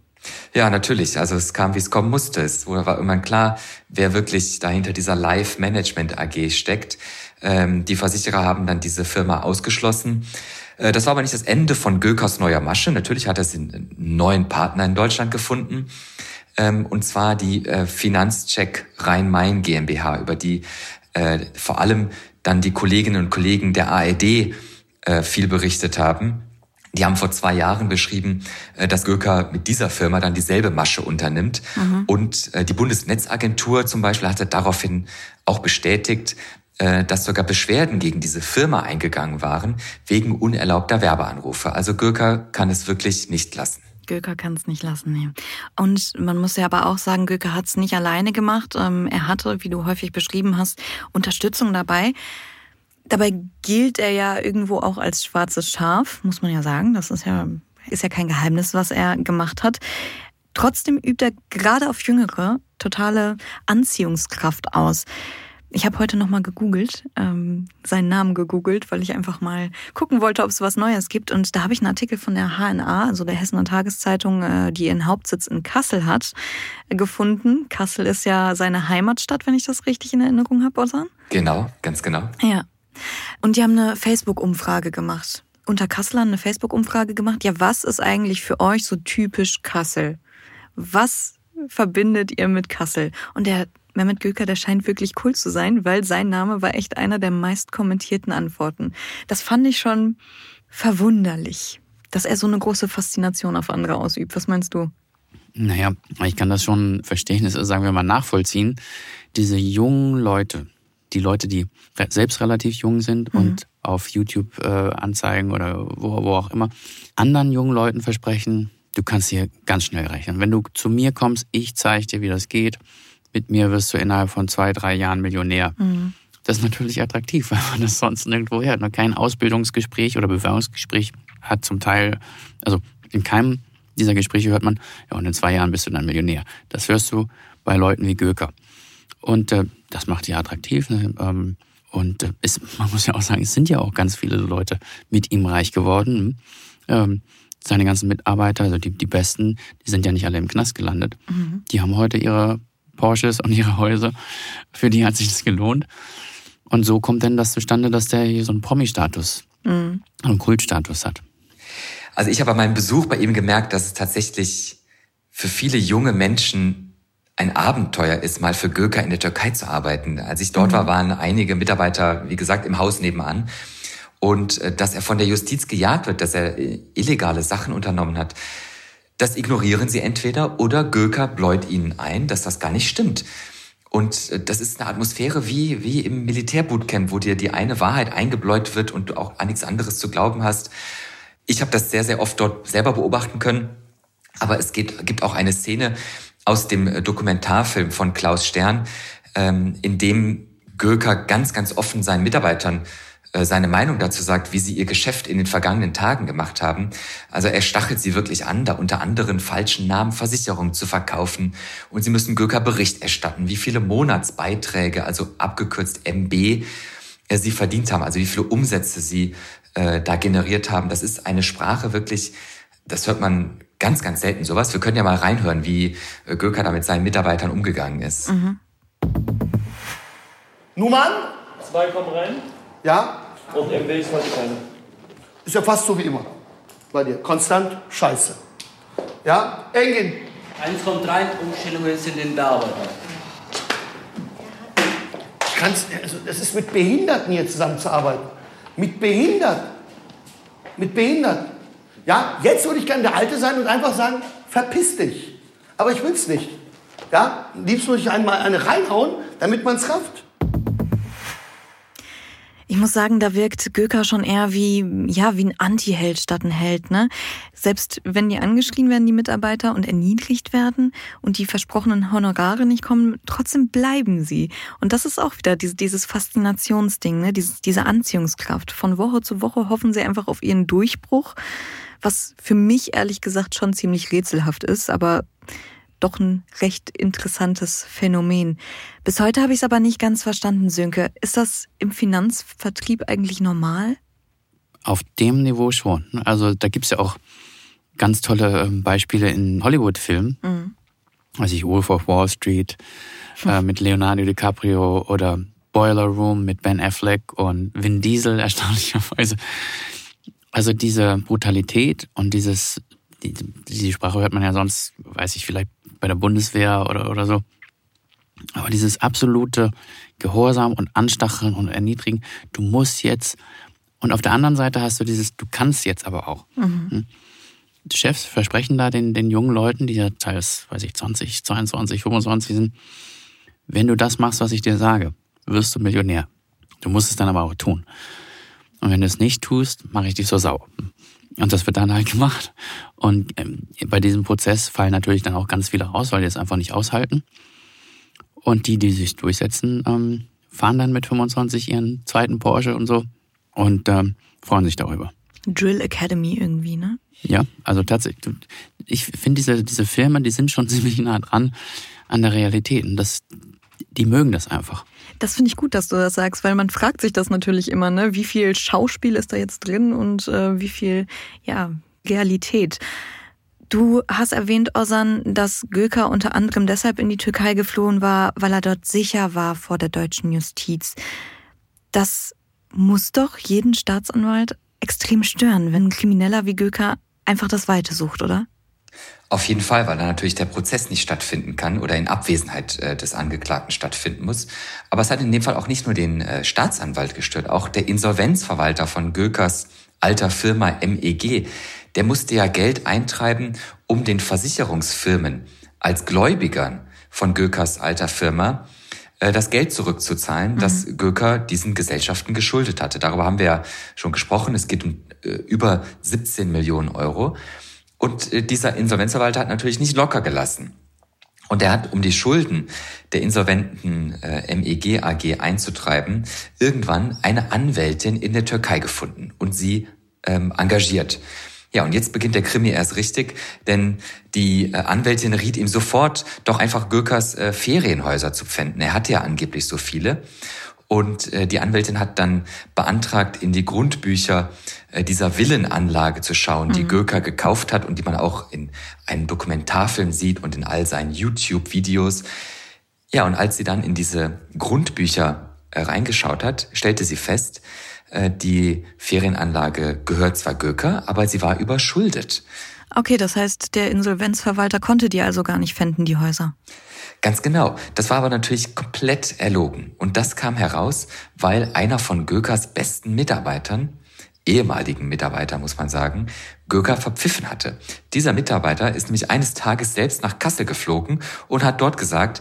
D: Ja, natürlich. Also es kam, wie es kommen musste. Es war irgendwann klar, wer wirklich dahinter dieser Live Management AG steckt. Ähm, die Versicherer haben dann diese Firma ausgeschlossen. Äh, das war aber nicht das Ende von Gökers neuer Masche. Natürlich hat er einen neuen Partner in Deutschland gefunden. Ähm, und zwar die äh, Finanzcheck Rhein-Main GmbH, über die äh, vor allem dann die Kolleginnen und Kollegen der ARD viel berichtet haben. Die haben vor zwei Jahren beschrieben, äh, dass Göker mit dieser Firma dann dieselbe Masche unternimmt. Mhm. Und äh, die Bundesnetzagentur zum Beispiel hatte daraufhin auch bestätigt, äh, dass sogar Beschwerden gegen diese Firma eingegangen waren wegen unerlaubter Werbeanrufe. Also Göker kann es wirklich nicht lassen.
E: Göker kann es nicht lassen, nee. Und man muss ja aber auch sagen, Göker hat es nicht alleine gemacht. Ähm, er hatte, wie du häufig beschrieben hast, Unterstützung dabei. Dabei gilt er ja irgendwo auch als schwarzes Schaf, muss man ja sagen. Das ist ja, ist ja kein Geheimnis, was er gemacht hat. Trotzdem übt er gerade auf Jüngere totale Anziehungskraft aus. Ich habe heute nochmal gegoogelt, ähm, seinen Namen gegoogelt, weil ich einfach mal gucken wollte, ob es was Neues gibt. Und da habe ich einen Artikel von der HNA, also der Hessener Tageszeitung, äh, die ihren Hauptsitz in Kassel hat, gefunden. Kassel ist ja seine Heimatstadt, wenn ich das richtig in Erinnerung habe, Osan?
D: Genau, ganz genau.
E: Ja. Und die haben eine Facebook-Umfrage gemacht. Unter Kasslern eine Facebook-Umfrage gemacht. Ja, was ist eigentlich für euch so typisch Kassel? Was verbindet ihr mit Kassel? Und der Mehmet Göker, der scheint wirklich cool zu sein, weil sein Name war echt einer der meist kommentierten Antworten. Das fand ich schon verwunderlich, dass er so eine große Faszination auf andere ausübt. Was meinst du?
F: Naja, ich kann das schon verstehen, das sagen wir mal nachvollziehen. Diese jungen Leute, die Leute, die selbst relativ jung sind mhm. und auf YouTube äh, anzeigen oder wo, wo auch immer, anderen jungen Leuten versprechen, du kannst hier ganz schnell rechnen. Wenn du zu mir kommst, ich zeige dir, wie das geht. Mit mir wirst du innerhalb von zwei, drei Jahren Millionär. Mhm. Das ist natürlich attraktiv, weil man das sonst nirgendwo hört. Noch kein Ausbildungsgespräch oder Bewerbungsgespräch hat zum Teil, also in keinem dieser Gespräche hört man, ja, und in zwei Jahren bist du dann Millionär. Das hörst du bei Leuten wie Göker. Und äh, das macht die attraktiv. Ne? Ähm, und äh, es, man muss ja auch sagen, es sind ja auch ganz viele Leute mit ihm reich geworden. Ähm, seine ganzen Mitarbeiter, also die, die Besten, die sind ja nicht alle im Knast gelandet. Mhm. Die haben heute ihre Porsches und ihre Häuser. Für die hat sich das gelohnt. Und so kommt denn das zustande, dass der hier so einen Promi-Status, mhm. einen Kultstatus hat.
D: Also ich habe bei meinem Besuch bei ihm gemerkt, dass es tatsächlich für viele junge Menschen ein Abenteuer ist, mal für Göker in der Türkei zu arbeiten. Als ich dort mhm. war, waren einige Mitarbeiter, wie gesagt, im Haus nebenan. Und äh, dass er von der Justiz gejagt wird, dass er äh, illegale Sachen unternommen hat, das ignorieren sie entweder oder Göker bläut ihnen ein, dass das gar nicht stimmt. Und äh, das ist eine Atmosphäre wie, wie im Militärbootcamp, wo dir die eine Wahrheit eingebläut wird und du auch an nichts anderes zu glauben hast. Ich habe das sehr, sehr oft dort selber beobachten können. Aber es geht, gibt auch eine Szene, aus dem äh, Dokumentarfilm von Klaus Stern, ähm, in dem Göker ganz, ganz offen seinen Mitarbeitern äh, seine Meinung dazu sagt, wie sie ihr Geschäft in den vergangenen Tagen gemacht haben. Also er stachelt sie wirklich an, da unter anderem falschen Namen Versicherungen zu verkaufen. Und sie müssen Göker Bericht erstatten, wie viele Monatsbeiträge, also abgekürzt MB, äh, sie verdient haben, also wie viele Umsätze sie äh, da generiert haben. Das ist eine Sprache wirklich, das hört man ganz, ganz selten sowas. Wir können ja mal reinhören, wie äh, Göker da mit seinen Mitarbeitern umgegangen ist. Mhm.
B: Nummern?
C: Zwei kommen rein.
B: Ja.
C: Und MW ist heute keine.
B: Ist ja fast so wie immer bei dir. Konstant Scheiße. Ja, Engin.
I: Eins kommt rein, Umstellungen sind in der Arbeit.
B: Kannst, also das ist mit Behinderten hier zusammenzuarbeiten. Mit Behinderten. Mit Behinderten. Ja, jetzt würde ich gerne der Alte sein und einfach sagen, verpiss dich. Aber ich will es nicht. Ja, liebst würde ich einmal eine reinhauen, damit man es rafft.
E: Ich muss sagen, da wirkt Göker schon eher wie, ja, wie ein Anti-Held statt ein Held, ne? Selbst wenn die angeschrien werden, die Mitarbeiter, und erniedrigt werden und die versprochenen Honorare nicht kommen, trotzdem bleiben sie. Und das ist auch wieder dieses, dieses Faszinationsding, ne? Diese, diese Anziehungskraft. Von Woche zu Woche hoffen sie einfach auf ihren Durchbruch was für mich ehrlich gesagt schon ziemlich rätselhaft ist, aber doch ein recht interessantes Phänomen. Bis heute habe ich es aber nicht ganz verstanden, Sönke. Ist das im Finanzvertrieb eigentlich normal?
F: Auf dem Niveau schon. Also da gibt's ja auch ganz tolle ähm, Beispiele in Hollywood-Filmen. Mhm. Also ich Wolf of Wall Street äh, mit Leonardo DiCaprio oder Boiler Room mit Ben Affleck und Vin Diesel erstaunlicherweise. Also diese Brutalität und dieses, die, die Sprache hört man ja sonst, weiß ich, vielleicht bei der Bundeswehr oder, oder so. Aber dieses absolute Gehorsam und Anstacheln und Erniedrigen, du musst jetzt, und auf der anderen Seite hast du dieses, du kannst jetzt aber auch. Mhm. Hm? Die Chefs versprechen da den, den jungen Leuten, die ja teils, weiß ich, 20, 22, 25 sind, wenn du das machst, was ich dir sage, wirst du Millionär. Du musst es dann aber auch tun. Und wenn du es nicht tust, mache ich dich so sauer. Und das wird dann halt gemacht. Und ähm, bei diesem Prozess fallen natürlich dann auch ganz viele raus, weil die es einfach nicht aushalten. Und die, die sich durchsetzen, ähm, fahren dann mit 25 ihren zweiten Porsche und so und ähm, freuen sich darüber.
E: Drill Academy irgendwie, ne?
F: Ja, also tatsächlich. Ich finde diese, diese Filme, die sind schon ziemlich nah dran an der Realität. Und das, die mögen das einfach.
E: Das finde ich gut, dass du das sagst, weil man fragt sich das natürlich immer, ne? Wie viel Schauspiel ist da jetzt drin und äh, wie viel, ja, Realität. Du hast erwähnt, Ozan, dass Göker unter anderem deshalb in die Türkei geflohen war, weil er dort sicher war vor der deutschen Justiz. Das muss doch jeden Staatsanwalt extrem stören, wenn ein Krimineller wie Göker einfach das Weite sucht, oder?
D: Auf jeden Fall, weil da natürlich der Prozess nicht stattfinden kann oder in Abwesenheit äh, des Angeklagten stattfinden muss. Aber es hat in dem Fall auch nicht nur den äh, Staatsanwalt gestört, auch der Insolvenzverwalter von Gökers alter Firma MEG, der musste ja Geld eintreiben, um den Versicherungsfirmen als Gläubigern von Gökers alter Firma äh, das Geld zurückzuzahlen, mhm. das Göker diesen Gesellschaften geschuldet hatte. Darüber haben wir ja schon gesprochen. Es geht um äh, über 17 Millionen Euro. Und äh, dieser Insolvenzverwalter hat natürlich nicht locker gelassen. Und er hat, um die Schulden der insolventen äh, MEG AG einzutreiben, irgendwann eine Anwältin in der Türkei gefunden und sie ähm, engagiert. Ja, und jetzt beginnt der Krimi erst richtig, denn die äh, Anwältin riet ihm sofort, doch einfach Gökers äh, Ferienhäuser zu pfänden. Er hatte ja angeblich so viele. Und äh, die Anwältin hat dann beantragt, in die Grundbücher dieser Villenanlage zu schauen, die mhm. Göker gekauft hat und die man auch in einem Dokumentarfilm sieht und in all seinen YouTube-Videos. Ja, und als sie dann in diese Grundbücher äh, reingeschaut hat, stellte sie fest, äh, die Ferienanlage gehört zwar Göker, aber sie war überschuldet.
E: Okay, das heißt, der Insolvenzverwalter konnte die also gar nicht fänden, die Häuser.
D: Ganz genau. Das war aber natürlich komplett erlogen. Und das kam heraus, weil einer von Gökers besten Mitarbeitern, ehemaligen Mitarbeiter muss man sagen, Göker verpfiffen hatte. Dieser Mitarbeiter ist nämlich eines Tages selbst nach Kassel geflogen und hat dort gesagt,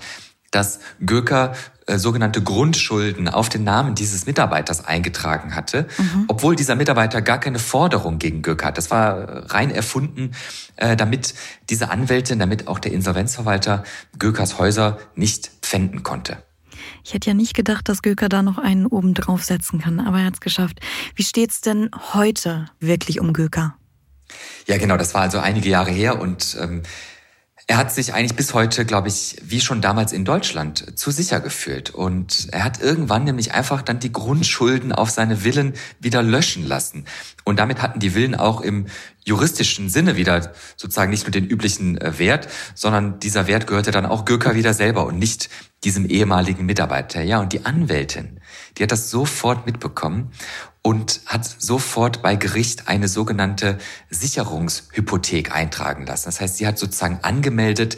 D: dass Göker äh, sogenannte Grundschulden auf den Namen dieses Mitarbeiters eingetragen hatte, mhm. obwohl dieser Mitarbeiter gar keine Forderung gegen Göck hat. Das war rein erfunden, äh, damit diese Anwältin, damit auch der Insolvenzverwalter Gökers Häuser nicht pfänden konnte.
E: Ich hätte ja nicht gedacht, dass Göker da noch einen oben draufsetzen kann, aber er hat es geschafft. Wie steht's denn heute wirklich um Göker?
D: Ja, genau, das war also einige Jahre her und ähm, er hat sich eigentlich bis heute, glaube ich, wie schon damals in Deutschland, zu sicher gefühlt. Und er hat irgendwann nämlich einfach dann die Grundschulden auf seine Villen wieder löschen lassen. Und damit hatten die Villen auch im juristischen Sinne wieder sozusagen nicht nur den üblichen äh, Wert, sondern dieser Wert gehörte dann auch Göker wieder selber und nicht diesem ehemaligen Mitarbeiter. Ja, und die Anwältin, die hat das sofort mitbekommen und hat sofort bei Gericht eine sogenannte Sicherungshypothek eintragen lassen. Das heißt, sie hat sozusagen angemeldet,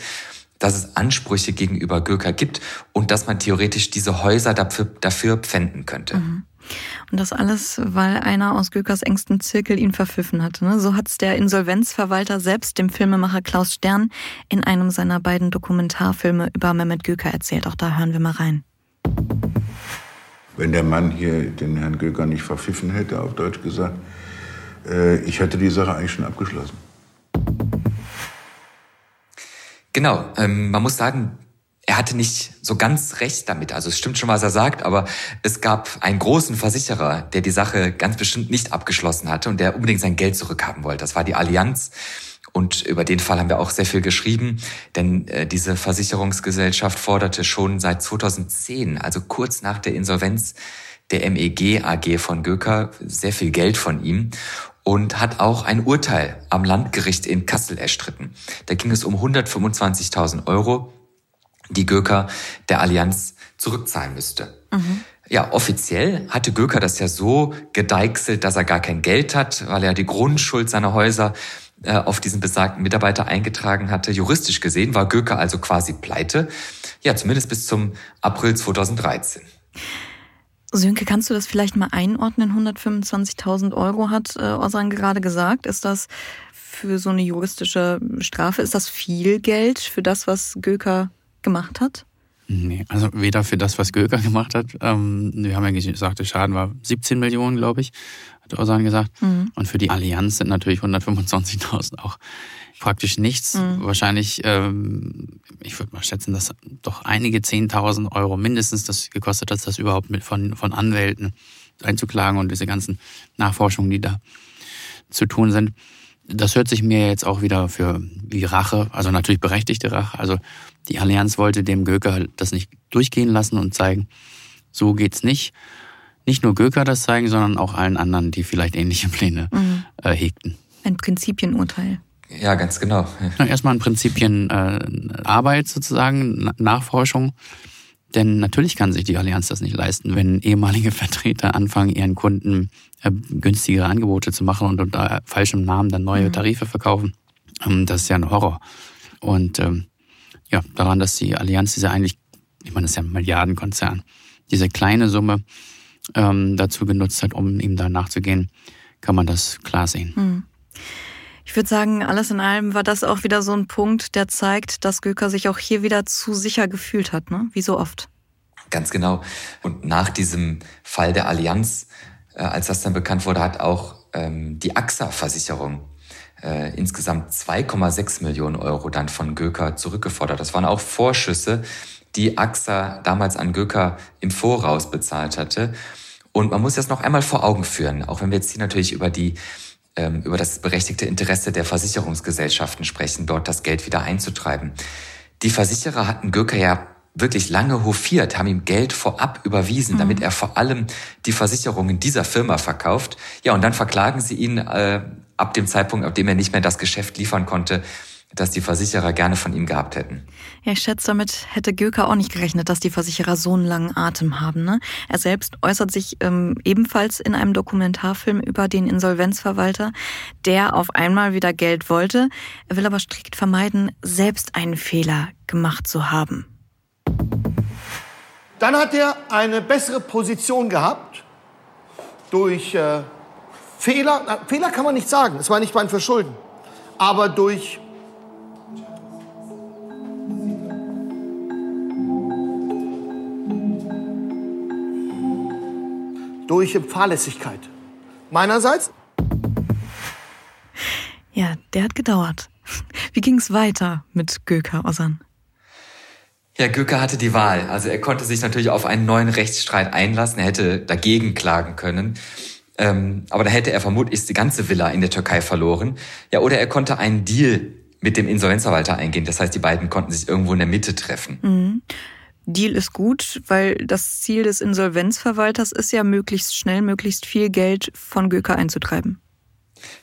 D: dass es Ansprüche gegenüber Göker gibt und dass man theoretisch diese Häuser dafür, dafür pfänden könnte. Mhm.
E: Und das alles, weil einer aus Gökers engstem Zirkel ihn verpfiffen hatte. Ne? So hat's der Insolvenzverwalter selbst dem Filmemacher Klaus Stern in einem seiner beiden Dokumentarfilme über Mehmet Göker erzählt. Auch da hören wir mal rein
J: wenn der Mann hier den Herrn Göker nicht verpfiffen hätte, auf Deutsch gesagt, äh, ich hätte die Sache eigentlich schon abgeschlossen.
D: Genau, ähm, man muss sagen, er hatte nicht so ganz recht damit. Also es stimmt schon, was er sagt, aber es gab einen großen Versicherer, der die Sache ganz bestimmt nicht abgeschlossen hatte und der unbedingt sein Geld zurückhaben wollte. Das war die Allianz. Und über den Fall haben wir auch sehr viel geschrieben, denn äh, diese Versicherungsgesellschaft forderte schon seit 2010, also kurz nach der Insolvenz der MEG AG von Göker, sehr viel Geld von ihm und hat auch ein Urteil am Landgericht in Kassel erstritten. Da ging es um 125.000 Euro, die Göker der Allianz zurückzahlen müsste. Mhm. Ja, offiziell hatte Göker das ja so gedeichselt, dass er gar kein Geld hat, weil er die Grundschuld seiner Häuser äh, auf diesen besagten Mitarbeiter eingetragen hatte. Juristisch gesehen war Göker also quasi pleite. Ja, zumindest bis zum April 2013.
E: Sönke, kannst du das vielleicht mal einordnen? 125.000 Euro hat äh, Osan gerade gesagt. Ist das für so eine juristische Strafe, ist das viel Geld für das, was Göker gemacht hat?
F: Nee, also weder für das, was Göker gemacht hat. Ähm, wir haben ja gesagt, der Schaden war 17 Millionen, glaube ich, hat Orsan gesagt. Mhm. Und für die Allianz sind natürlich 125.000 auch praktisch nichts. Mhm. Wahrscheinlich, ähm, ich würde mal schätzen, dass doch einige 10.000 Euro mindestens das gekostet hat, das überhaupt mit von, von Anwälten einzuklagen und diese ganzen Nachforschungen, die da zu tun sind. Das hört sich mir jetzt auch wieder für wie Rache, also natürlich berechtigte Rache. Also die Allianz wollte dem Göker das nicht durchgehen lassen und zeigen, so geht's nicht. Nicht nur Göker das zeigen, sondern auch allen anderen, die vielleicht ähnliche Pläne mhm. äh, hegten.
E: Ein Prinzipienurteil.
D: Ja, ganz genau.
F: Ja. Erstmal ein Prinzipienarbeit äh, sozusagen, Nachforschung. Denn natürlich kann sich die Allianz das nicht leisten, wenn ehemalige Vertreter anfangen, ihren Kunden äh, günstigere Angebote zu machen und unter falschem Namen dann neue mhm. Tarife verkaufen. Ähm, das ist ja ein Horror. Und ähm, ja, daran, dass die Allianz diese eigentlich, ich meine, das ist ja ein Milliardenkonzern, diese kleine Summe ähm, dazu genutzt hat, um ihm da nachzugehen, kann man das klar sehen.
E: Hm. Ich würde sagen, alles in allem war das auch wieder so ein Punkt, der zeigt, dass Göker sich auch hier wieder zu sicher gefühlt hat, ne? wie so oft.
D: Ganz genau. Und nach diesem Fall der Allianz, äh, als das dann bekannt wurde, hat auch ähm, die AXA-Versicherung äh, insgesamt 2,6 Millionen Euro dann von Göker zurückgefordert. Das waren auch Vorschüsse, die AXA damals an Göker im Voraus bezahlt hatte. Und man muss das noch einmal vor Augen führen, auch wenn wir jetzt hier natürlich über die ähm, über das berechtigte Interesse der Versicherungsgesellschaften sprechen, dort das Geld wieder einzutreiben. Die Versicherer hatten Göker ja wirklich lange hofiert, haben ihm Geld vorab überwiesen, mhm. damit er vor allem die Versicherungen dieser Firma verkauft. Ja, und dann verklagen sie ihn äh, ab dem Zeitpunkt, ab dem er nicht mehr das Geschäft liefern konnte, das die Versicherer gerne von ihm gehabt hätten.
E: Ja, ich schätze, damit hätte Göker auch nicht gerechnet, dass die Versicherer so einen langen Atem haben. Ne? Er selbst äußert sich ähm, ebenfalls in einem Dokumentarfilm über den Insolvenzverwalter, der auf einmal wieder Geld wollte. Er will aber strikt vermeiden, selbst einen Fehler gemacht zu haben.
B: Dann hat er eine bessere Position gehabt durch äh, Fehler. Na, Fehler kann man nicht sagen, es war nicht mein Verschulden. Aber durch durch Fahrlässigkeit. Meinerseits.
E: Ja, der hat gedauert. Wie ging es weiter mit Göker Osan?
D: Ja, Göker hatte die Wahl. Also er konnte sich natürlich auf einen neuen Rechtsstreit einlassen. Er hätte dagegen klagen können. Ähm, aber da hätte er vermutlich die ganze Villa in der Türkei verloren. Ja, oder er konnte einen Deal mit dem Insolvenzverwalter eingehen. Das heißt, die beiden konnten sich irgendwo in der Mitte treffen.
E: Mhm. Deal ist gut, weil das Ziel des Insolvenzverwalters ist ja, möglichst schnell, möglichst viel Geld von Göker einzutreiben.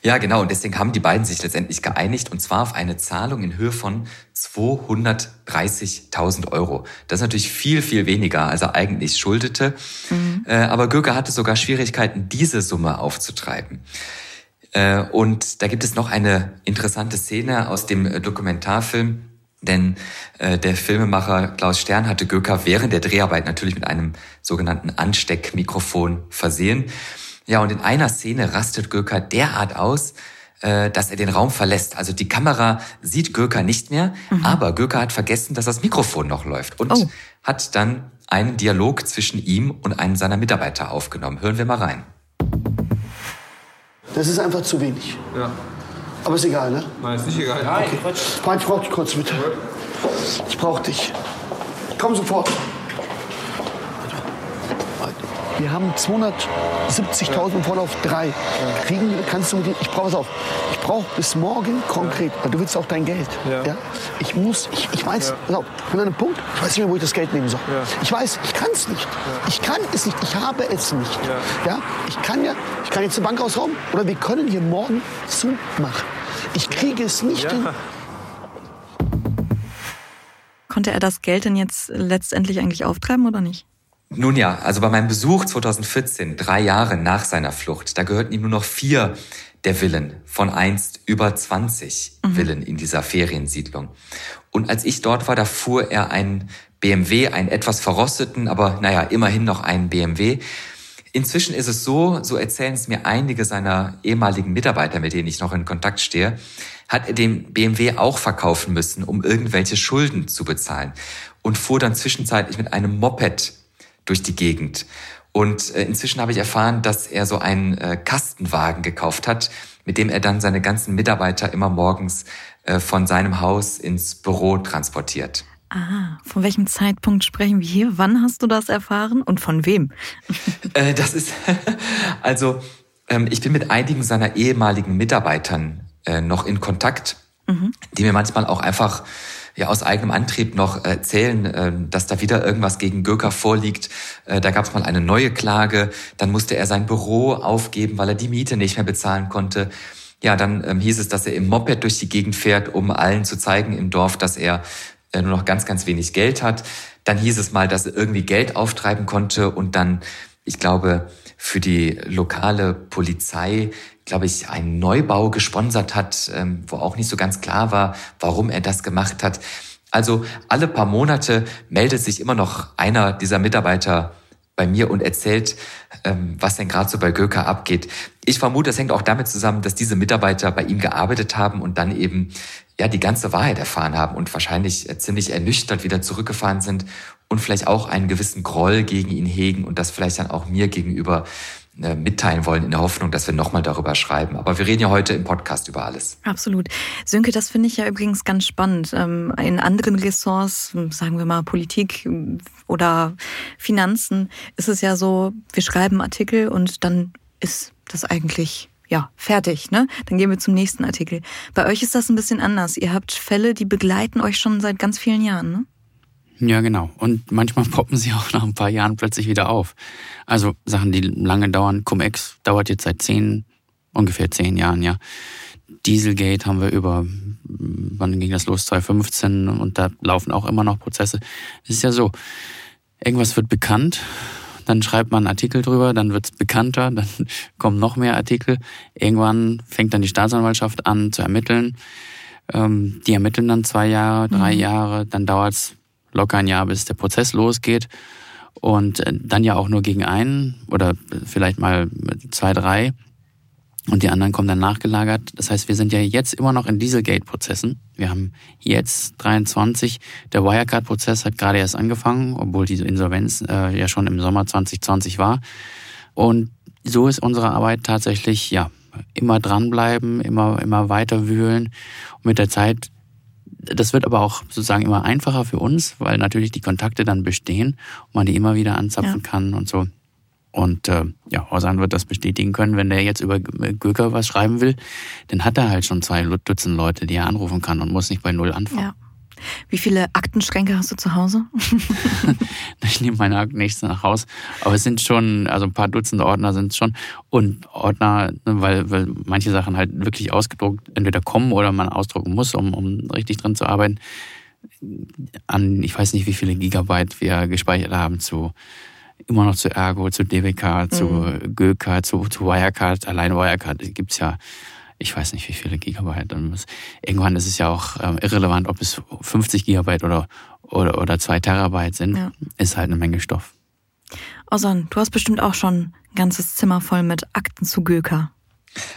D: Ja, genau. Und deswegen haben die beiden sich letztendlich geeinigt und zwar auf eine Zahlung in Höhe von 230.000 Euro. Das ist natürlich viel, viel weniger, als er eigentlich schuldete. Mhm. Äh, aber Göker hatte sogar Schwierigkeiten, diese Summe aufzutreiben. Äh, und da gibt es noch eine interessante Szene aus dem Dokumentarfilm. Denn äh, der Filmemacher Klaus Stern hatte Göker während der Dreharbeit natürlich mit einem sogenannten Ansteckmikrofon versehen. Ja, und in einer Szene rastet Göker derart aus, äh, dass er den Raum verlässt. Also die Kamera sieht Göker nicht mehr, mhm. aber Göker hat vergessen, dass das Mikrofon noch läuft und oh. hat dann einen Dialog zwischen ihm und einem seiner Mitarbeiter aufgenommen. Hören wir mal rein.
B: Das ist einfach zu wenig.
K: Ja.
B: Aber ist egal, ne?
K: Nein, ist nicht egal.
B: Nein, okay. Quatsch. Ich brauch dich kurz, bitte. Ich brauch dich. Komm sofort. Wir haben 270.000 und Vorlauf 3. Kriegen, kannst du mit ich brauche es auch. Ich brauche bis morgen konkret, weil du willst auch dein Geld. Ja. Ich muss, ich, ich weiß, auf, ich bin an einem Punkt, ich weiß nicht mehr, wo ich das Geld nehmen soll. Ich weiß, ich kann es nicht. Ich kann es nicht, ich habe es nicht. Ja. Ich kann ja, ich kann jetzt die Bank ausrauben oder wir können hier morgen zumachen. Ich kriege es nicht hin.
E: Konnte er das Geld denn jetzt letztendlich eigentlich auftreiben oder nicht?
D: Nun ja, also bei meinem Besuch 2014, drei Jahre nach seiner Flucht, da gehörten ihm nur noch vier der Villen von einst über 20 mhm. Villen in dieser Feriensiedlung. Und als ich dort war, da fuhr er einen BMW, einen etwas verrosteten, aber naja, immerhin noch einen BMW. Inzwischen ist es so, so erzählen es mir einige seiner ehemaligen Mitarbeiter, mit denen ich noch in Kontakt stehe, hat er den BMW auch verkaufen müssen, um irgendwelche Schulden zu bezahlen und fuhr dann zwischenzeitlich mit einem Moped durch die Gegend. Und äh, inzwischen habe ich erfahren, dass er so einen äh, Kastenwagen gekauft hat, mit dem er dann seine ganzen Mitarbeiter immer morgens äh, von seinem Haus ins Büro transportiert.
E: Ah, von welchem Zeitpunkt sprechen wir hier? Wann hast du das erfahren und von wem?
D: das ist, also ähm, ich bin mit einigen seiner ehemaligen Mitarbeitern noch in Kontakt, mhm. die mir manchmal auch einfach ja aus eigenem Antrieb noch erzählen, äh, dass da wieder irgendwas gegen Göker vorliegt. Äh, da gab es mal eine neue Klage, dann musste er sein Büro aufgeben, weil er die Miete nicht mehr bezahlen konnte. Ja, dann ähm, hieß es, dass er im Moped durch die Gegend fährt, um allen zu zeigen im Dorf, dass er äh, nur noch ganz, ganz wenig Geld hat. Dann hieß es mal, dass er irgendwie Geld auftreiben konnte und dann, ich glaube, für die lokale Polizei glaube ich, einen Neubau gesponsert hat, ähm, wo auch nicht so ganz klar war, warum er das gemacht hat. Also alle paar Monate meldet sich immer noch einer dieser Mitarbeiter bei mir und erzählt, ähm, was denn gerade so bei Göker abgeht. Ich vermute, das hängt auch damit zusammen, dass diese Mitarbeiter bei ihm gearbeitet haben und dann eben ja die ganze Wahrheit erfahren haben und wahrscheinlich äh, ziemlich ernüchtert wieder zurückgefahren sind und vielleicht auch einen gewissen Groll gegen ihn hegen und das vielleicht dann auch mir gegenüber äh, mitteilen wollen, in der Hoffnung, dass wir nochmal darüber schreiben. Aber wir reden ja heute im Podcast über alles.
E: Absolut. Sönke, das finde ich ja übrigens ganz spannend. Ähm, in anderen Ressorts, sagen wir mal Politik oder Finanzen, ist es ja so, wir schreiben Artikel und dann ist das eigentlich ja, fertig, ne? Dann gehen wir zum nächsten Artikel. Bei euch ist das ein bisschen anders. Ihr habt Fälle, die begleiten euch schon seit ganz vielen Jahren, ne?
F: Ja, genau. Und manchmal poppen sie auch nach ein paar Jahren plötzlich wieder auf. Also Sachen, die lange dauern. Cum-Ex dauert jetzt seit zehn, ungefähr zehn Jahren, ja. Dieselgate haben wir über, wann ging das los? 2015 und da laufen auch immer noch Prozesse. Es ist ja so, irgendwas wird bekannt, dann schreibt man einen Artikel drüber, dann wird es bekannter, dann kommen noch mehr Artikel. Irgendwann fängt dann die Staatsanwaltschaft an zu ermitteln. Ähm, die ermitteln dann zwei Jahre, drei mhm. Jahre, dann dauert es locker ein Jahr, bis der Prozess losgeht. Und äh, dann ja auch nur gegen einen oder vielleicht mal zwei, drei. Und die anderen kommen dann nachgelagert. Das heißt, wir sind ja jetzt immer noch in Dieselgate-Prozessen. Wir haben jetzt 23. Der Wirecard-Prozess hat gerade erst angefangen, obwohl diese Insolvenz äh, ja schon im Sommer 2020 war. Und so ist unsere Arbeit tatsächlich, ja, immer dranbleiben, immer, immer weiter wühlen. Und mit der Zeit das wird aber auch sozusagen immer einfacher für uns, weil natürlich die Kontakte dann bestehen und man die immer wieder anzapfen ja. kann und so. Und äh, ja, Orsan wird das bestätigen können, wenn der jetzt über Göker was schreiben will, dann hat er halt schon zwei Dutzend Leute, die er anrufen kann und muss nicht bei Null anfangen. Ja.
E: Wie viele Aktenschränke hast du zu Hause?
F: ich nehme meine Akten nicht nach Haus. Aber es sind schon, also ein paar Dutzend Ordner sind es schon. Und Ordner, weil, weil manche Sachen halt wirklich ausgedruckt entweder kommen oder man ausdrucken muss, um, um richtig drin zu arbeiten. An, ich weiß nicht, wie viele Gigabyte wir gespeichert haben zu immer noch zu Ergo, zu DWK, zu mhm. Göka, zu, zu Wirecard. Allein Wirecard gibt es ja ich weiß nicht, wie viele Gigabyte. Irgendwann ist es ja auch ähm, irrelevant, ob es 50 Gigabyte oder, oder, oder 2 Terabyte sind. Ja. Ist halt eine Menge Stoff.
E: Osan, du hast bestimmt auch schon ein ganzes Zimmer voll mit Akten zu Göker.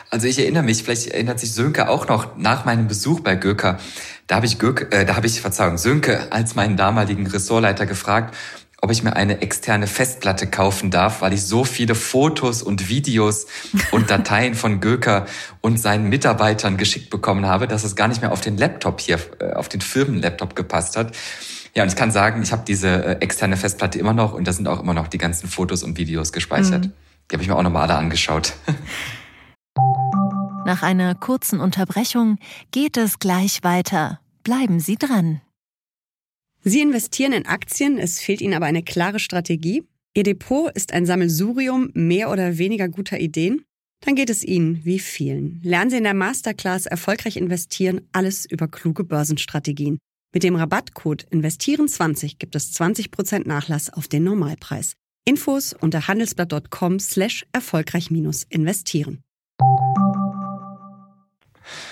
D: Also ich erinnere mich, vielleicht erinnert sich Sönke auch noch nach meinem Besuch bei Göker. Da habe ich Göke, äh, da habe ich Verzeihung Sönke als meinen damaligen Ressortleiter gefragt, ob ich mir eine externe Festplatte kaufen darf, weil ich so viele Fotos und Videos und Dateien von Göker und seinen Mitarbeitern geschickt bekommen habe, dass es gar nicht mehr auf den Laptop hier, äh, auf den Firmenlaptop gepasst hat. Ja, und ich kann sagen, ich habe diese äh, externe Festplatte immer noch und da sind auch immer noch die ganzen Fotos und Videos gespeichert. Mhm. Die habe ich mir auch nochmal alle angeschaut.
L: Nach einer kurzen Unterbrechung geht es gleich weiter. Bleiben Sie dran.
K: Sie investieren in Aktien, es fehlt Ihnen aber eine klare Strategie. Ihr Depot ist ein Sammelsurium mehr oder weniger guter Ideen. Dann geht es Ihnen wie vielen. Lernen Sie in der Masterclass Erfolgreich investieren alles über kluge Börsenstrategien. Mit dem Rabattcode Investieren20 gibt es 20% Nachlass auf den Normalpreis. Infos unter handelsblatt.com slash erfolgreich-investieren.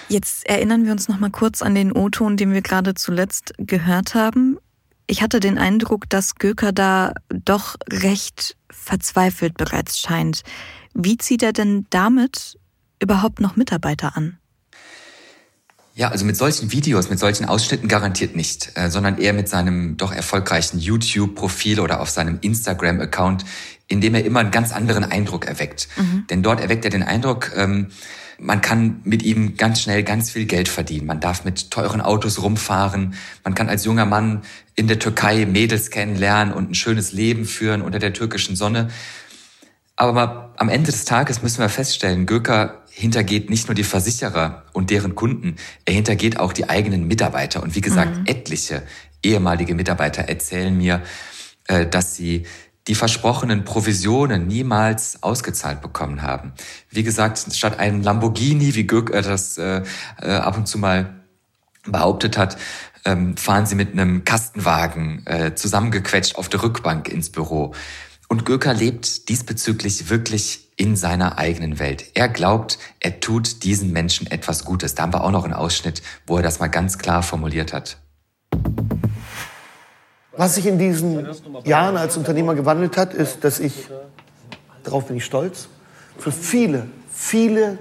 E: Jetzt erinnern wir uns noch mal kurz an den O-Ton, den wir gerade zuletzt gehört haben. Ich hatte den Eindruck, dass Göker da doch recht verzweifelt bereits scheint. Wie zieht er denn damit überhaupt noch Mitarbeiter an?
D: Ja, also mit solchen Videos, mit solchen Ausschnitten garantiert nicht, äh, sondern eher mit seinem doch erfolgreichen YouTube-Profil oder auf seinem Instagram-Account, in dem er immer einen ganz anderen Eindruck erweckt. Mhm. Denn dort erweckt er den Eindruck, ähm, man kann mit ihm ganz schnell ganz viel Geld verdienen. Man darf mit teuren Autos rumfahren. Man kann als junger Mann in der Türkei Mädels kennenlernen und ein schönes Leben führen unter der türkischen Sonne. Aber am Ende des Tages müssen wir feststellen, Göker hintergeht nicht nur die Versicherer und deren Kunden, er hintergeht auch die eigenen Mitarbeiter. Und wie gesagt, mhm. etliche ehemalige Mitarbeiter erzählen mir, äh, dass sie die versprochenen Provisionen niemals ausgezahlt bekommen haben. Wie gesagt, statt einem Lamborghini, wie Gürk äh, das äh, äh, ab und zu mal behauptet hat, ähm, fahren sie mit einem Kastenwagen äh, zusammengequetscht auf der Rückbank ins Büro. Und Göker lebt diesbezüglich wirklich in seiner eigenen Welt. Er glaubt, er tut diesen Menschen etwas Gutes. Da haben wir auch noch einen Ausschnitt, wo er das mal ganz klar formuliert hat.
B: Was sich in diesen Jahren als Unternehmer gewandelt hat, ist, dass ich, darauf bin ich stolz, für viele, viele